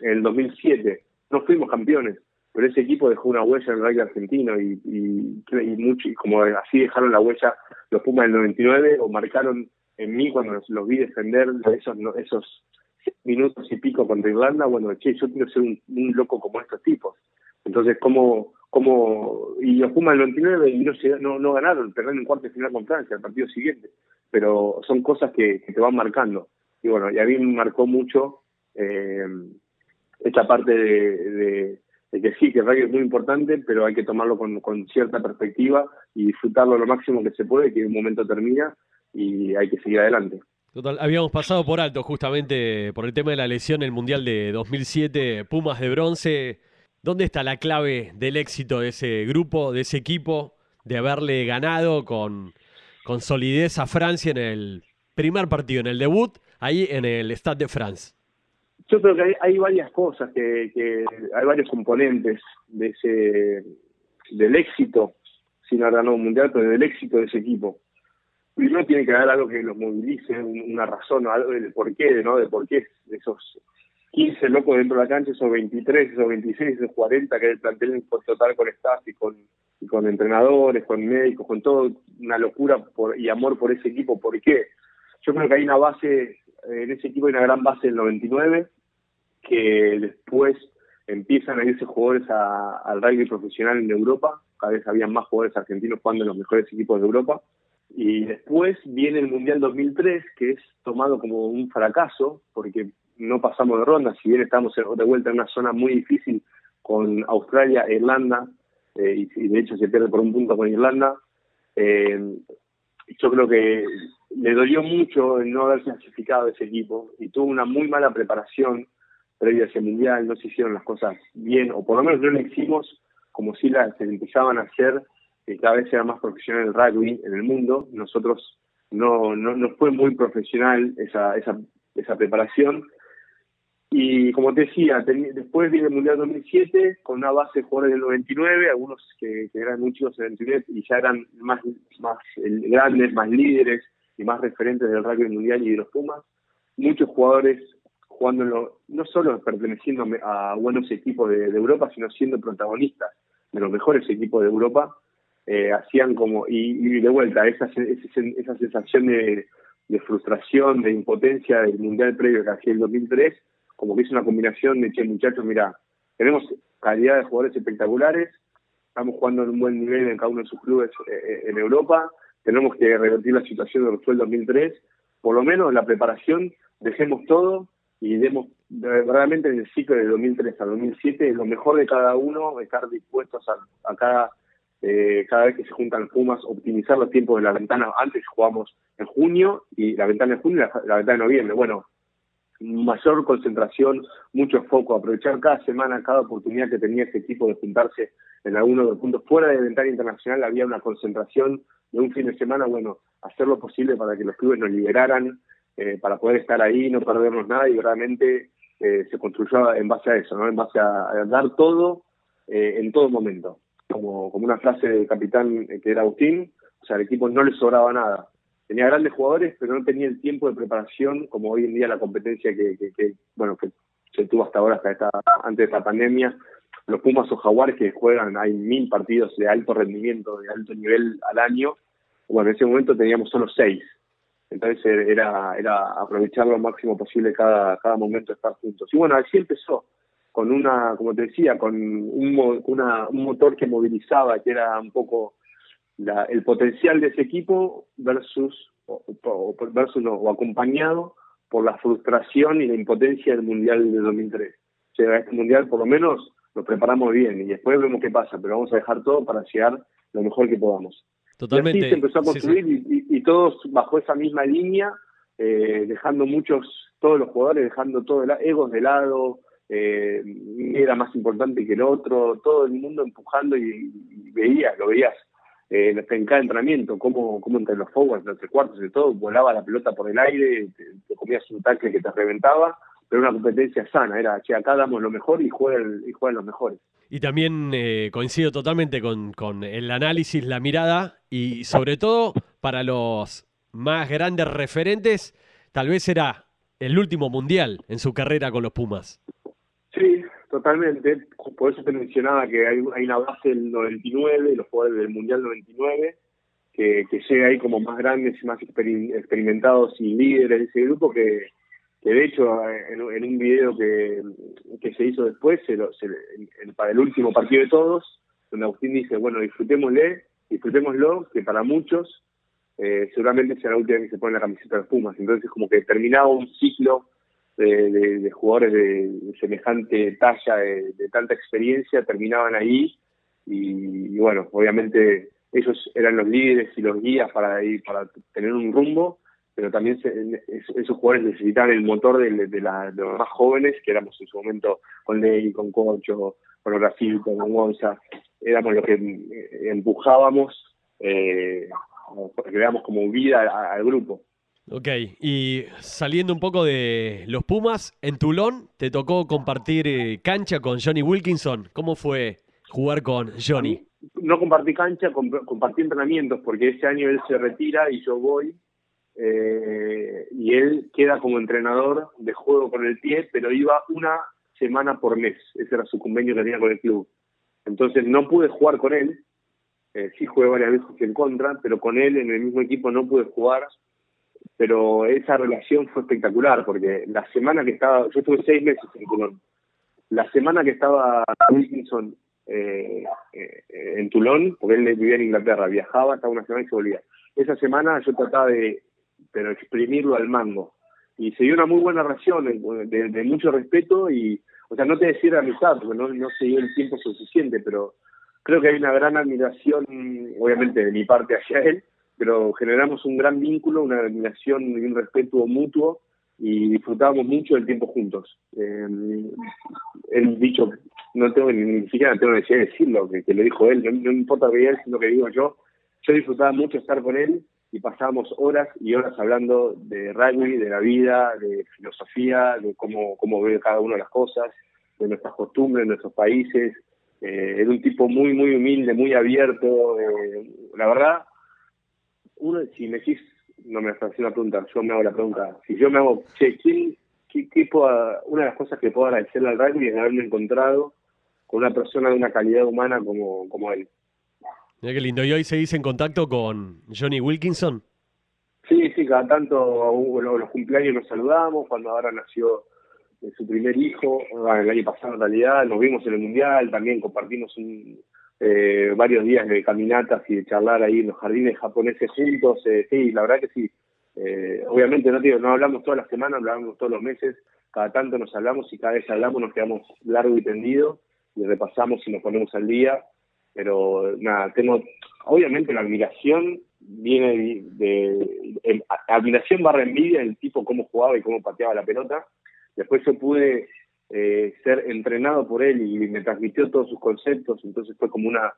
En el 2007 no fuimos campeones, pero ese equipo dejó una huella en el rugby argentino y, y, mucho, y como así dejaron la huella los Pumas del 99 o marcaron en mí cuando los, vi defender esos esos minutos y pico contra Irlanda, bueno, che, yo quiero ser un, loco como estos tipos. Entonces, ¿cómo, cómo y los Pumas del 99 y no, no, no ganaron, perdieron en cuarto de final con Francia, el partido siguiente, pero son cosas que, te van marcando. Y bueno, y a mí me marcó mucho eh, esta parte de que sí, que el rugby es muy importante, pero hay que tomarlo con, cierta perspectiva y disfrutarlo lo máximo que se puede, que un momento termina y hay que seguir adelante. Total, habíamos pasado por alto justamente por el tema de la lesión en el Mundial de 2007, Pumas de bronce. ¿Dónde está la clave del éxito de ese grupo, de ese equipo, de haberle ganado con, con solidez a Francia en el primer partido, en el debut, ahí en el Stade de France? Yo creo que hay, varias cosas, que, hay varios componentes de ese del éxito, sin haber ganado un mundial, pero del éxito de ese equipo. Primero tiene que haber algo que los movilice, una razón, algo del porqué, ¿no? De por qué esos 15 locos dentro de la cancha, esos 23, esos 26, esos 40 que el plantel total con staff y con, y con entrenadores, con médicos, con todo, una locura por, y amor por ese equipo. ¿Por qué? Yo creo que hay una base, en ese equipo hay una gran base del 99, que después empiezan a irse jugadores al rugby profesional en Europa, cada vez había más jugadores argentinos jugando en los mejores equipos de Europa, y después viene el Mundial 2003, que es tomado como un fracaso, porque no pasamos de ronda, si bien estamos de vuelta en una zona muy difícil con Australia Irlanda, eh, y, de hecho se pierde por un punto con Irlanda, eh, yo creo que le dolió mucho el no haber clasificado ese equipo y tuvo una muy mala preparación previo a ese mundial, no se hicieron las cosas bien, o por lo menos no lo hicimos como si las se empezaban a hacer, que cada vez era más profesional el rugby en el mundo. Nosotros no, no, no fue muy profesional esa, esa, esa preparación. Y como te decía, después viene el Mundial 2007 con una base de jugadores del 99, algunos que, eran muy chicos en el 99 y ya eran más, más grandes, más líderes y más referentes del rugby mundial y de los Pumas. Muchos jugadores jugando no solo perteneciendo a buenos equipos de, Europa, sino siendo protagonistas de los mejores equipos de Europa, eh, hacían como, y, de vuelta, esa, esa, sensación de, frustración, de impotencia del Mundial previo que hacía el 2003, como que es una combinación de que muchachos, mira, tenemos calidad de jugadores espectaculares, estamos jugando en un buen nivel en cada uno de sus clubes eh, eh, en Europa, tenemos que revertir la situación de lo que fue el 2003, por lo menos la preparación, dejemos todo y demos realmente en el ciclo de 2003 a 2007 lo mejor de cada uno, estar dispuestos a, cada, eh, cada vez que se juntan Pumas, optimizar los tiempos de la ventana. Antes jugamos en junio y la ventana de junio y la, ventana de noviembre. Bueno, mayor concentración, mucho foco, aprovechar cada semana, cada oportunidad que tenía ese equipo de juntarse en alguno de los puntos. Fuera de ventana internacional había una concentración de un fin de semana, bueno, hacer lo posible para que los clubes nos liberaran, eh, para poder estar ahí, no perdernos nada y realmente eh, se construyó en base a eso, ¿no? en base a, dar todo eh, en todo momento. Como, como una frase del capitán que era Agustín, o sea, al equipo no le sobraba nada. tenía grandes jugadores, pero no tenía el tiempo de preparación como hoy en día la competencia que, que, bueno, que se tuvo hasta ahora, hasta esta, antes de esta pandemia. Los Pumas o Jaguares que juegan, hay mil partidos de alto rendimiento, de alto nivel al año. Bueno, en ese momento teníamos solo seis. Entonces era, aprovechar lo máximo posible cada, momento de estar juntos. Y bueno, así empezó, con una, como te decía, con un, una, un motor que movilizaba, que era un poco el potencial de ese equipo versus, o, versus o acompañado por la frustración y la impotencia del Mundial de 2003. O sea, este Mundial por lo menos lo preparamos bien y después vemos qué pasa, pero vamos a dejar todo para llegar lo mejor que podamos. Totalmente. Y así se empezó a construir Y, todos bajo esa misma línea, eh, dejando muchos, todos los jugadores dejando todo el egos de lado, eh, era más importante que el otro, todo el mundo empujando y, y veías, lo veías eh, en cada entrenamiento, cómo, cómo entre los forwards, entre cuartos y todo, volaba la pelota por el aire, te, comías un tackle que te reventaba, pero una competencia sana, era, che, acá damos lo mejor y juegan, y juegan los mejores. Y también eh, coincido totalmente con, con el análisis, la mirada y sobre todo para los más grandes referentes, tal vez era el último mundial en su carrera con los Pumas. Sí, totalmente. Por eso te mencionaba que hay, una base del 99, los jugadores del Mundial 99, que, que llega ahí como más grandes y más experimentados y líderes de ese grupo que, que de hecho en, un video que, que se hizo después, se para el último partido de todos, donde Agustín dice, bueno, disfrutémosle, disfrutémoslo, que para muchos eh, seguramente será la última vez que se pone la camiseta de Pumas. Entonces como que terminaba un ciclo de, jugadores de, semejante talla, de, tanta experiencia, terminaban ahí y, bueno, obviamente ellos eran los líderes y los guías para ir, para tener un rumbo, pero también esos jugadores necesitaban el motor de, los más jóvenes, que éramos en su momento con Ley, con Concho, con Brasil, con Gonza, éramos los que eh, empujábamos, eh, creamos como vida al grupo. Ok, y saliendo un poco de los Pumas, en Tulón te tocó compartir eh, cancha con Johnny Wilkinson. ¿Cómo fue jugar con Johnny? No compartí cancha, compartí entrenamientos, porque ese año él se retira y yo voy. Eh, y él queda como entrenador de juego con el pie, pero iba una semana por mes. Ese era su convenio que tenía con el club. Entonces no pude jugar con él. Eh, sí jugué varias veces en contra, pero con él en el mismo equipo no pude jugar pero esa relación fue espectacular porque la semana que estaba, yo estuve seis meses en Tulón, la semana que estaba Wilkinson eh, en Tulón, porque él vivía en Inglaterra, viajaba hasta una semana y se volvía. Esa semana yo trataba de, pero exprimirlo al mango. Y se dio una muy buena relación, de, mucho respeto y, o sea, no te decía amistad, porque no, no se dio el tiempo suficiente, pero creo que hay una gran admiración, obviamente, de mi parte hacia él, pero generamos un gran vínculo, una admiración y un respeto mutuo y disfrutábamos mucho del tiempo juntos. Eh, él dicho, no tengo ni, siquiera tengo necesidad de decirlo, que, que lo dijo él, no, importa que él, sino que digo yo, yo disfrutaba mucho estar con él y pasábamos horas y horas hablando de rugby, de la vida, de filosofía, de cómo, cómo ve cada de las cosas, de nuestras costumbres, de nuestros países. Eh, era un tipo muy, muy humilde, muy abierto. Eh, la verdad, uno, si me decís, no me haciendo una pregunta, yo me hago la pregunta. Si yo me hago, che, ¿quién, qué, una de las cosas que puedo agradecerle al rugby es haberme encontrado con una persona de una calidad humana como, como él. Mira qué lindo. ¿Y hoy seguís en contacto con Johnny Wilkinson? Sí, sí, cada tanto los, los cumpleaños nos saludamos, cuando ahora nació eh, su primer hijo, el año pasado en realidad, nos vimos en el Mundial, también compartimos un, eh, varios días de caminatas y de charlar ahí en los jardines japoneses juntos. Eh, sí, la verdad que sí. Eh, obviamente no hablamos todas las semanas, hablamos todos los meses. Cada tanto nos hablamos y cada vez hablamos nos quedamos largo y tendido y repasamos y nos ponemos al día. Pero nada, tengo, obviamente la admiración viene de, de, admiración barra envidia del tipo cómo jugaba y cómo pateaba la pelota. Después yo pude eh, ser entrenado por él y me transmitió todos sus conceptos, entonces fue como una...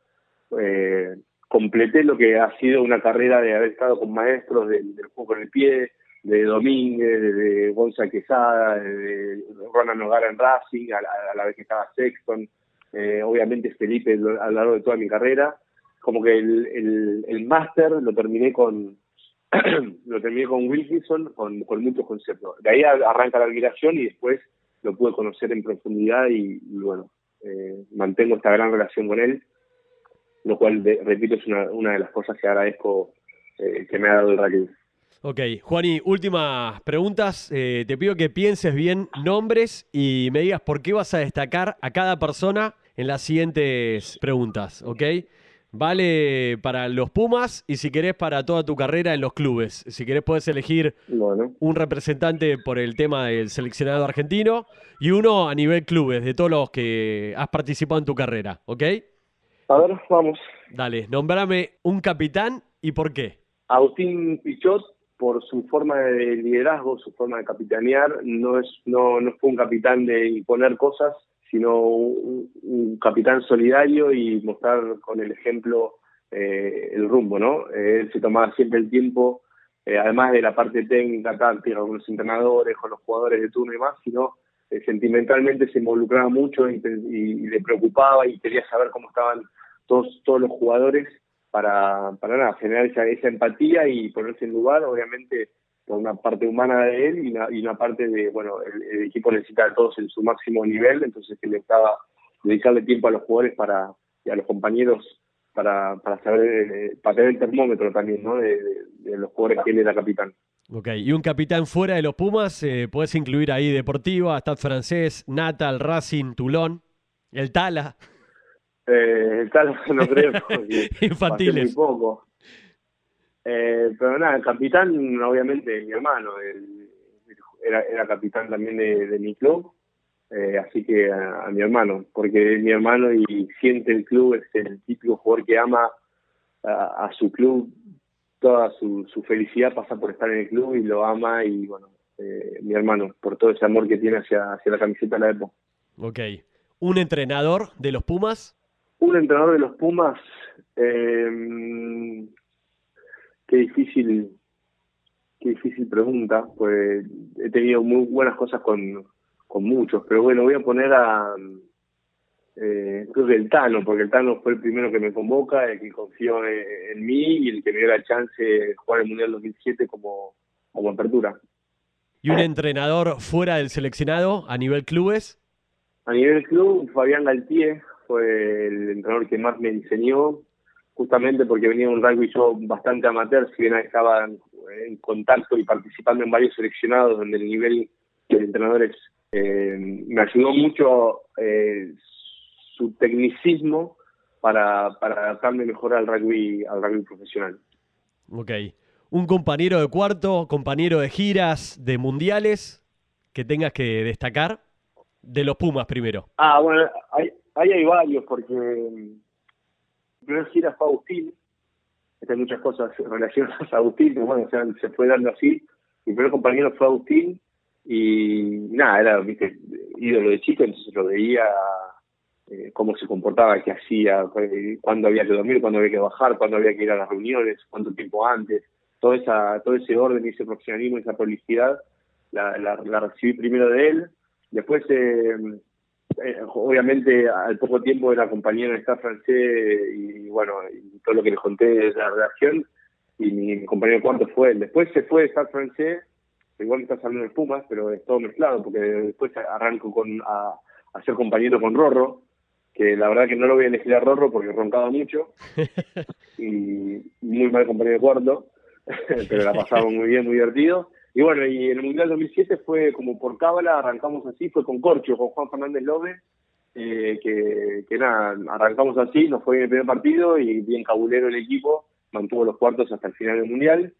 Eh, completé lo que ha sido una carrera de haber estado con maestros del, juego con el pie, de Domínguez, de, Gonza Quesada, de, Ronald Nogara en Racing, a la, vez que estaba Sexton, eh, obviamente Felipe a lo largo de toda mi carrera, como que el, el, el máster lo terminé con, lo terminé con Wilkinson con, con muchos conceptos. De ahí arranca la admiración y después lo pude conocer en profundidad y, bueno, eh, mantengo esta gran relación con él, lo cual, repito, es una, una de las cosas que agradezco eh, que me ha dado el rugby. Ok, Juani, últimas preguntas. Te pido que pienses bien nombres y me digas por qué vas a destacar a cada persona en las siguientes preguntas, ¿ok? Vale para los Pumas y si querés para toda tu carrera en los clubes. Si querés puedes elegir un representante por el tema del seleccionado argentino y uno a nivel clubes, de todos los que has participado en tu carrera, ¿ok? A ver, vamos. Dale, nombrame un capitán y por qué. Agustín Pichot, por su forma de liderazgo, su forma de capitanear, no, es, no, no fue un capitán de imponer cosas, sino un, capitán solidario y mostrar con el ejemplo eh, el rumbo, ¿no? Eh, él se tomaba siempre el tiempo, eh, además de la parte técnica, con los entrenadores, con los jugadores de turno y más, sino sentimentalmente se involucraba mucho y, le preocupaba y quería saber cómo estaban todos, todos los jugadores para, para nada, generar esa, esa empatía y ponerse en lugar, obviamente por una parte humana de él y una, y una parte de, bueno, el, equipo necesita a todos en su máximo nivel, entonces él estaba dedicarle tiempo a los jugadores para y a los compañeros para, para saber, eh, para tener el termómetro también, ¿no? De, los jugadores que él era capitán. Ok, y un capitán fuera de los Pumas, eh, puedes incluir ahí Deportiva, Stade Francés, Natal, Racing, Toulon, el Tala. Eh, el Tala no creo, Infantiles. Muy poco. Eh, pero nada, el capitán, obviamente, mi hermano, era, era capitán también de, mi club, eh, así que a, mi hermano, porque mi hermano y siente el club, es el típico jugador que ama a, su club, toda su, felicidad pasa por estar en el club y lo ama y bueno, eh, mi hermano, por todo ese amor que tiene hacia, hacia la camiseta de la EPO. Ok. ¿Un entrenador de los Pumas? Un entrenador de los Pumas, eh, qué difícil, qué difícil pregunta, pues he tenido muy buenas cosas con, con muchos, pero bueno, voy a poner a eh, creo que el Tano, porque el Tano fue el primero que me convoca, el que confió en, mí y el que me dio la chance de jugar el Mundial 2007 como, como apertura. ¿Y un entrenador fuera del seleccionado a nivel clubes? A nivel club, Fabián Galtier fue el entrenador que más me enseñó, justamente porque venía un rugby yo bastante amateur, si bien estaba en, contacto y participando en varios seleccionados donde el nivel de entrenadores eh, me ayudó mucho eh, su tecnicismo para, para adaptarme mejor al rugby, al rugby profesional. Ok. ¿Un compañero de cuarto, compañero de giras, de mundiales que tengas que destacar? De los Pumas primero. Ah, bueno, ahí hay varios porque primer gira fue Agustín, hay muchas cosas relacionadas a Agustín, pero bueno, se fue dando así. Mi primer compañero fue Agustín y nada, era viste ídolo de chico, entonces lo veía eh, cómo se comportaba, qué hacía, cuándo había que dormir, cuándo había que bajar, cuándo había que ir a las reuniones, cuánto tiempo antes, todo esa todo ese orden y ese profesionalismo, esa prolicidad, la, la, la recibí primero de él. Después eh, eh, obviamente al poco tiempo era compañero en Estado francés y bueno, y todo lo que les conté de la redacción y mi, compañero cuarto fue él. Después se fue de Estado francés, igual me estás hablando de Pumas, pero es todo mezclado porque después arranco con a, ser compañero con Rorro, que la verdad que no lo voy a elegir a Rorro porque roncaba mucho y muy mal compañero de cuarto, pero la pasaba muy bien, muy divertido. Y bueno, y en el Mundial 2007 fue como por cábala, arrancamos así, fue con Corcho, con Juan Fernández López, eh, que, que nada, arrancamos así, nos fue en el primer partido y bien cabulero el equipo, mantuvo los cuartos hasta el final del Mundial.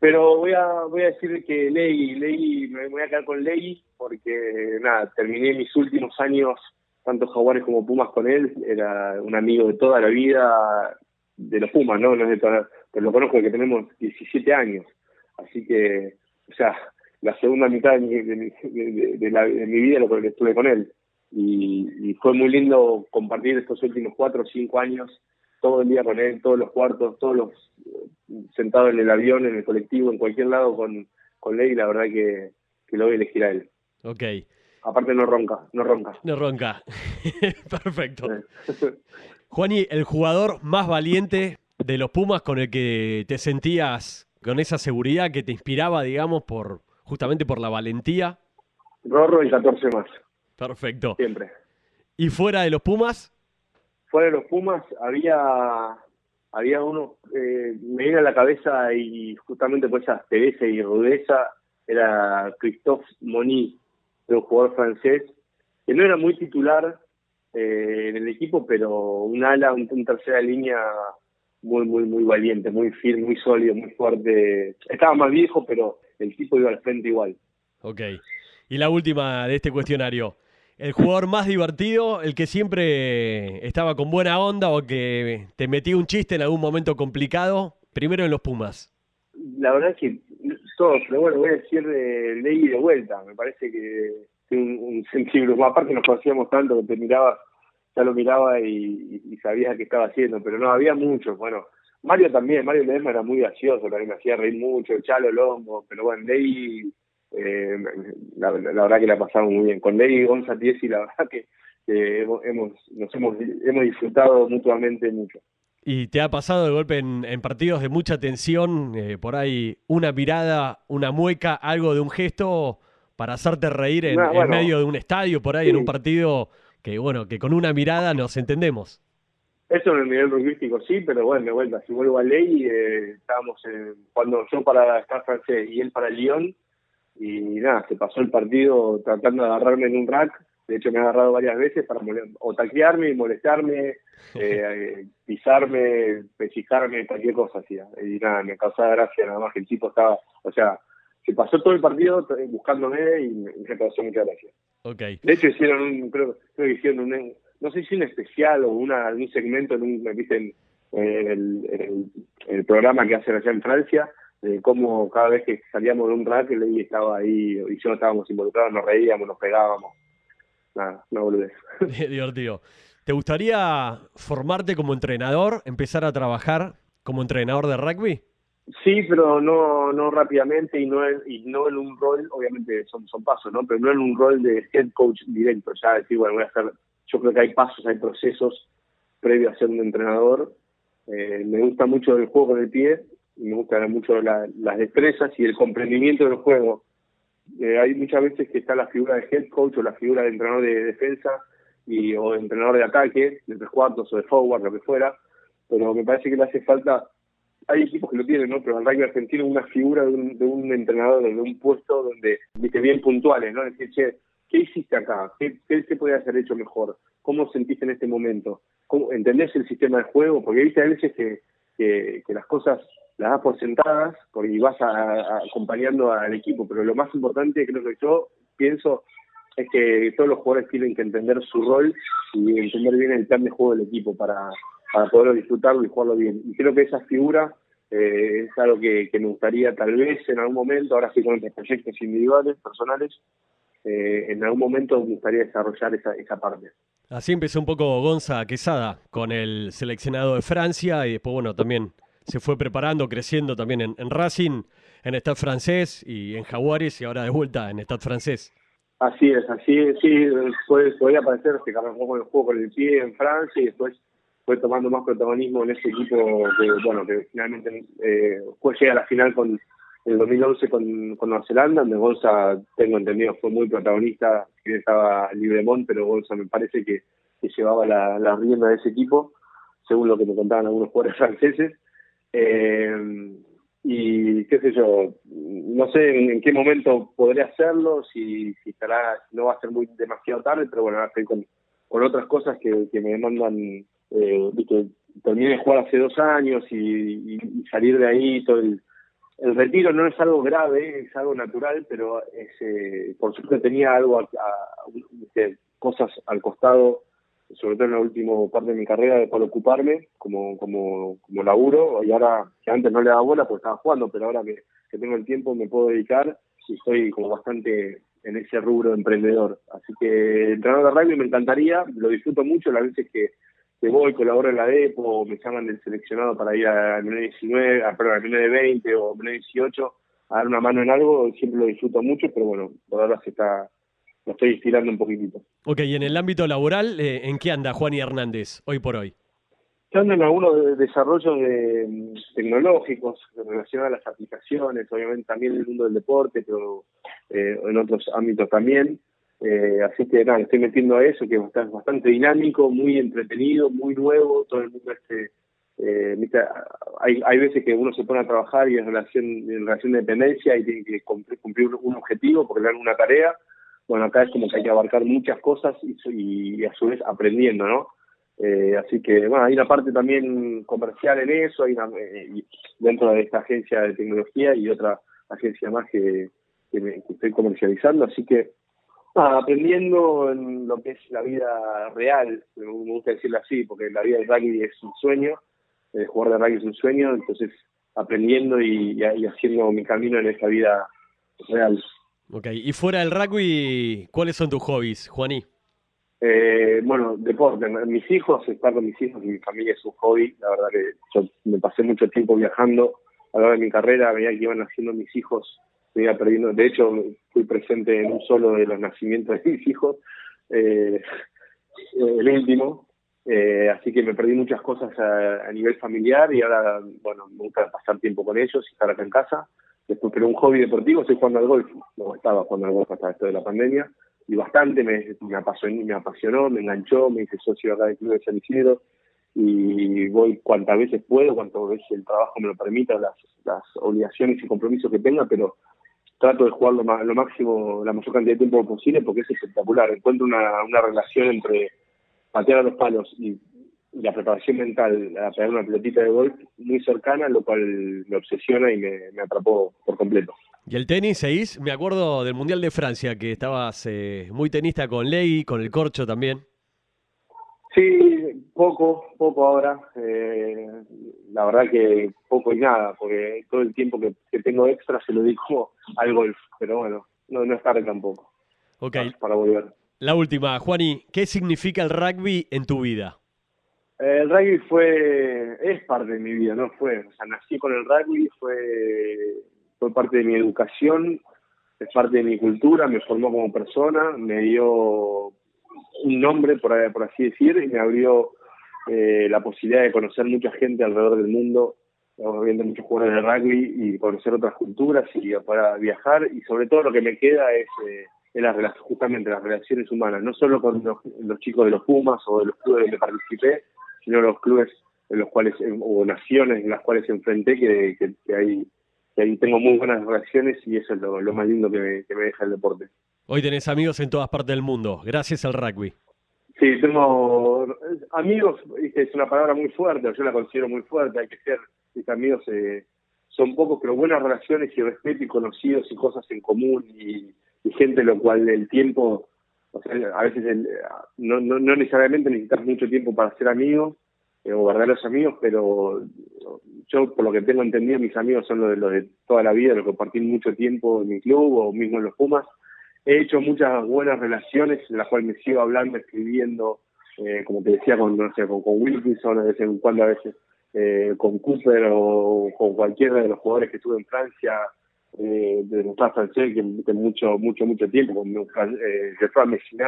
Pero voy a voy a decir que Ley, Ley, me voy a quedar con Ley porque nada, terminé mis últimos años, tanto Jaguares como Pumas con él, era un amigo de toda la vida de los Pumas, ¿no? no es de toda, pero lo conozco que tenemos 17 años. Así que o sea, la segunda mitad de mi, de, la, de mi vida lo que estuve con él. Y, fue muy lindo compartir estos últimos cuatro o cinco años todo el día con él, todos los cuartos, todos los sentados en el avión, en el colectivo, en cualquier lado con, con Ley, la verdad que, que lo voy a elegir a él. Ok. Aparte no ronca, no ronca. No ronca. Perfecto. Juani, el jugador más valiente de los Pumas con el que te sentías con esa seguridad que te inspiraba, digamos, por justamente por la valentía. Rorro y 14 más. Perfecto. Siempre. ¿Y fuera de los Pumas? Fuera de los Pumas había había uno, eh, me viene a la cabeza y justamente por esa pereza y rudeza era Christophe Moni, un jugador francés, que no era muy titular eh, en el equipo, pero un ala, un, tercera línea muy, muy, muy valiente, muy firme, muy sólido, muy fuerte. Estaba más viejo, pero el tipo iba al frente igual. Ok. Y la última de este cuestionario. ¿El jugador más divertido, el que siempre estaba con buena onda o que te metía un chiste en algún momento complicado? Primero en los Pumas. La verdad es que todos, pero bueno, voy a decir de ley de vuelta. Me parece que un, un sentido. Aparte nos conocíamos tanto que te miraba, ya lo miraba y, y, sabías qué estaba haciendo, pero no, había muchos. Bueno, Mario también, Mario Ledesma era muy gracioso, también me hacía reír mucho, Chalo Lombo, pero bueno, Ley eh, la, verdad que la pasamos muy bien. Con Ley Gonza y la verdad que hemos, nos hemos, hemos disfrutado mutuamente mucho. ¿Y te ha pasado de golpe en, partidos de mucha tensión, eh, por ahí una mirada, una mueca, algo de un gesto para hacerte reír en, medio de un estadio, por ahí en un partido que, bueno, que con una mirada nos entendemos? Eso en el nivel rugbyístico sí, pero bueno, de vuelta, si vuelvo a ley, eh, estábamos cuando yo para estar francés y él para Lyon, y nada, se pasó el partido tratando de agarrarme en un rack. De hecho, me ha agarrado varias veces para o taquearme, molestarme, eh, pisarme, pellizcarme, cualquier cosa hacía. Y nada, me causaba gracia nada más que el tipo estaba, o sea, se pasó todo el partido buscándome y me, causó mucha gracia. Okay. De hecho, hicieron un, creo, creo que hicieron un, no sé si un especial o una, un segmento en un, ¿viste? En, el, el, programa que hacen allá en Francia, de cómo cada vez que salíamos de un rack, y estaba ahí, y yo estábamos involucrados, nos reíamos, nos pegábamos. Nada, no boludez. Divertido. ¿Te gustaría formarte como entrenador, empezar a trabajar como entrenador de rugby? Sí, pero no no rápidamente y no en, y no en un rol, obviamente son, son pasos, ¿no? Pero no en un rol de head coach directo, ya decir, bueno, voy a hacer, yo creo que hay pasos, hay procesos previos a ser un entrenador. Eh, me gusta mucho el juego el pie, me gustan mucho las destrezas y el comprendimiento del juego. Eh, hay muchas veces que está la figura de head coach o la figura de entrenador de defensa y o de entrenador de ataque, de tres cuartos o de forward, lo que fuera, pero me parece que le hace falta, hay equipos que lo tienen, ¿no? Pero el rugby argentino una figura de un, de un entrenador, de un puesto donde, viste, bien puntuales, ¿no? Decir, che, ¿qué hiciste acá? ¿Qué, qué se puede hacer hecho mejor? ¿Cómo sentiste en este momento? ¿Cómo, ¿Entendés el sistema de juego? Porque viste a veces que, las cosas las das por sentadas porque vas acompañando al equipo, pero lo más importante creo que yo pienso es que todos los jugadores tienen que entender su rol y entender bien el plan de juego del equipo para, para poder disfrutarlo y jugarlo bien. Y creo que esa figura eh, es algo que, me gustaría tal vez en algún momento, ahora sí con otros proyectos individuales, personales, eh, en algún momento me gustaría desarrollar esa, esa parte. Así empezó un poco Gonza Quesada con el seleccionado de Francia y después, bueno, también se fue preparando, creciendo también en, Racing, en Stade francés y en Jaguares y ahora de vuelta en Stade francés. Así es, así es, sí, podría parecer que un poco el juego con el pie en Francia y después fue tomando más protagonismo en ese equipo que, bueno, que finalmente eh, llega a la final con el 2011 con, con Nueva Zelanda, donde Bolsa, tengo entendido, fue muy protagonista, que estaba Libremont, pero Bolsa me parece que, llevaba la, la rienda de ese equipo, según lo que me contaban algunos jugadores franceses. Eh, y qué sé yo, no sé en, qué momento podré hacerlo, si, si estará, no va a ser muy demasiado tarde, pero bueno, ahora estoy con, con otras cosas que, que me demandan, eh, viste, terminé de jugar hace dos años y, salir de ahí, todo el, retiro no es algo grave, es algo natural, pero es, eh, por supuesto tenía algo, a, cosas al costado sobre todo en la última parte de mi carrera, de cual ocuparme como, como, como laburo. Y ahora, que antes no le daba bola porque estaba jugando, pero ahora que, que tengo el tiempo me puedo dedicar y estoy como bastante en ese rubro emprendedor. Así que entrenador de rugby me encantaría, lo disfruto mucho las veces que, que voy, colaboro en la DEPO, me llaman del seleccionado para ir al menú 19, a, perdón, al de 20 o menú 18 a dar una mano en algo, siempre lo disfruto mucho, pero bueno, por ahora se está lo estoy estirando un poquitito. Ok, y en el ámbito laboral, eh, ¿en qué anda Juan y Hernández hoy por hoy? Estando en algunos desarrollos de, mm, tecnológicos relacionados a las aplicaciones, obviamente también en el mundo del deporte, pero eh, en otros ámbitos también. Eh, así que nada, estoy metiendo a eso, que es bastante, dinámico, muy entretenido, muy nuevo, todo el mundo este... Eh, hay, hay veces que uno se pone a trabajar y en relación, en relación de dependencia y tiene que cumplir, un objetivo porque le dan una tarea. Bueno, acá es como que hay que abarcar muchas cosas y, y a su vez aprendiendo, ¿no? Eh, así que, bueno, hay una parte también comercial en eso, hay eh, dentro de esta agencia de tecnología y otra agencia más que, que, estoy comercializando, así que aprendiendo en lo que es la vida real, me gusta decirlo así, porque la vida del rugby es un sueño, el jugar de rugby es un sueño, entonces aprendiendo y, y haciendo mi camino en esta vida real. Ok, y fuera del rugby, ¿cuáles son tus hobbies, Juaní? Eh, bueno, deporte. Mis hijos, estar con mis hijos y mi familia es un hobby. La verdad que yo me pasé mucho tiempo viajando. A lo largo de mi carrera, a medida que iban naciendo mis hijos, me perdiendo. De hecho, fui presente en un solo de los nacimientos de mis hijos, eh, el último. Eh, así que me perdí muchas cosas a, nivel familiar y ahora, bueno, me gusta pasar tiempo con ellos y estar acá en casa. Después, pero un hobby deportivo, estoy jugando al golf. No, estaba jugando al golf hasta esto de la pandemia y bastante, me, me, apasionó, me apasionó, me enganchó, me hice socio acá del Club de San y voy cuantas veces puedo, cuantas veces el trabajo me lo permita, las obligaciones y compromisos que tenga, pero trato de jugar lo, lo máximo, la mayor cantidad de tiempo posible porque es espectacular. Encuentro una, una relación entre patear a los palos y, la preparación mental a pegar una pelotita de golf muy cercana, lo cual me obsesiona y me, me atrapó por completo. ¿Y el tenis, seguís? Me acuerdo del Mundial de Francia, que estabas eh, muy tenista con Ley, con el Corcho también. Sí, poco, poco ahora. Eh, la verdad que poco y nada, porque todo el tiempo que, tengo extra se lo dedico al golf. Pero bueno, no, no es tarde tampoco. Ok. Para volver. La última, Juani, ¿qué significa el rugby en tu vida? El rugby fue, es parte de mi vida, no fue. O sea, nací con el rugby, fue fue parte de mi educación, es parte de mi cultura, me formó como persona, me dio un nombre, por, así decir, y me abrió eh, la posibilidad de conocer mucha gente alrededor del mundo, viendo muchos jugadores de rugby y conocer otras culturas y para viajar, y sobre todo lo que me queda es, eh, las, justamente las relaciones humanas, no solo con los, chicos de los Pumas o de los clubes donde participé, sino los clubes en los cuales, o naciones en las cuales enfrenté, que, que hay ahí tengo muy buenas relaciones y eso es lo, más lindo que me, deja el deporte. Hoy tenés amigos en todas partes del mundo, gracias al rugby. Sí, tengo amigos, es una palabra muy fuerte, yo la considero muy fuerte, hay que ser, amigos eh, son pocos, pero buenas relaciones y respeto y conocidos y cosas en común y, gente lo cual el tiempo, a veces no, necesariamente necesitas mucho tiempo para ser amigos, eh, o verdaderos amigos, pero yo por lo que tengo entendido mis amigos son los de, los de toda la vida, los que compartí mucho tiempo en mi club o mismo en los Pumas. He hecho muchas buenas relaciones en las cuales me sigo hablando, escribiendo, eh, como te decía, con, no Wilkinson, de vez en cuando a veces eh, con Cooper o con cualquiera de los jugadores que estuve en Francia, eh, de Gustave francés, que, que, mucho, mucho, mucho tiempo, con eh, Messina,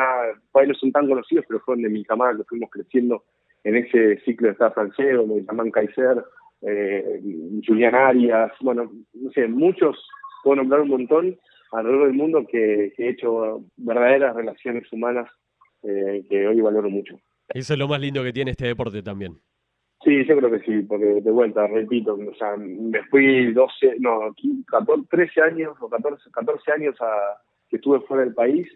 no son tan conocidos, pero fueron de mi camada que fuimos creciendo en ese ciclo de Estado francés, donde llaman Kaiser, eh, Julián Arias, bueno, no sé, muchos, puedo nombrar un montón alrededor del mundo que, he hecho verdaderas relaciones humanas eh, que hoy valoro mucho. Eso es lo más lindo que tiene este deporte también. Sí, yo creo que sí, porque de vuelta, repito, o sea, me fui 12, no, 14, 13 años o 14, 14 años a, que estuve fuera del país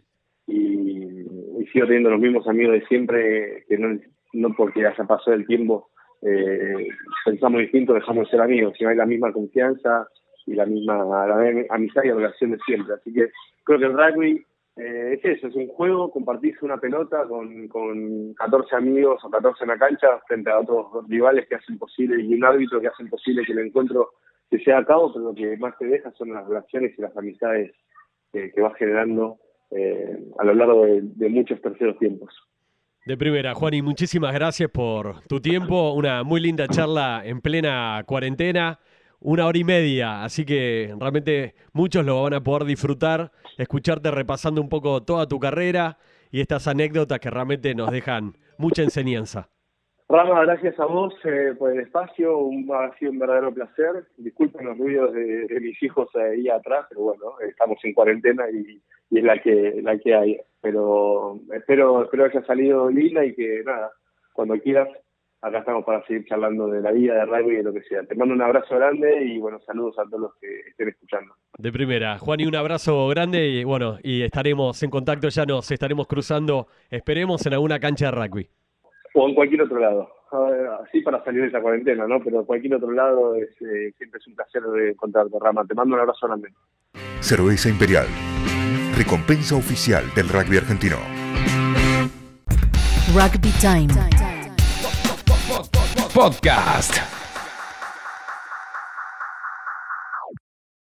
y, y sigo teniendo los mismos amigos de siempre que no, no porque haya pasado el tiempo eh, pensamos distinto, dejamos de ser amigos, sino hay la misma confianza y la misma amistad y relación de siempre. Así que creo que el rugby eh, es eso, es un juego, compartirse una pelota con, con 14 amigos o 14 en la cancha frente a otros rivales que hacen posible y un árbitro que hacen posible que el encuentro se sea a cabo, pero lo que más te deja son las relaciones y las amistades que vas generando eh, a lo largo de muchos terceros tiempos. De primera, Juan, y muchísimas gracias por tu tiempo. Una muy linda charla en plena cuarentena, una hora y media, así que realmente muchos lo van a poder disfrutar, escucharte repasando un poco toda tu carrera y estas anécdotas que realmente nos dejan mucha enseñanza. Rama, gracias a vos eh, por el espacio, un, ha sido un verdadero placer. Disculpen los ruidos de, mis hijos ahí atrás, pero bueno, estamos en cuarentena y, es la que la que hay. Pero espero espero haya salido linda y que nada, cuando quieras, acá estamos para seguir charlando de la vida, de rugby y de lo que sea. Te mando un abrazo grande y bueno, saludos a todos los que estén escuchando. De primera, Juan, y un abrazo grande y bueno, y estaremos en contacto, ya nos estaremos cruzando, esperemos en alguna cancha de rugby. O en cualquier otro lado. Así para salir de esa cuarentena, ¿no? Pero cualquier otro lado es, eh, siempre es un placer de encontrarte, Rama. Te mando un abrazo grande. Cerveza Imperial. Recompensa oficial del rugby argentino. Rugby Time. Podcast.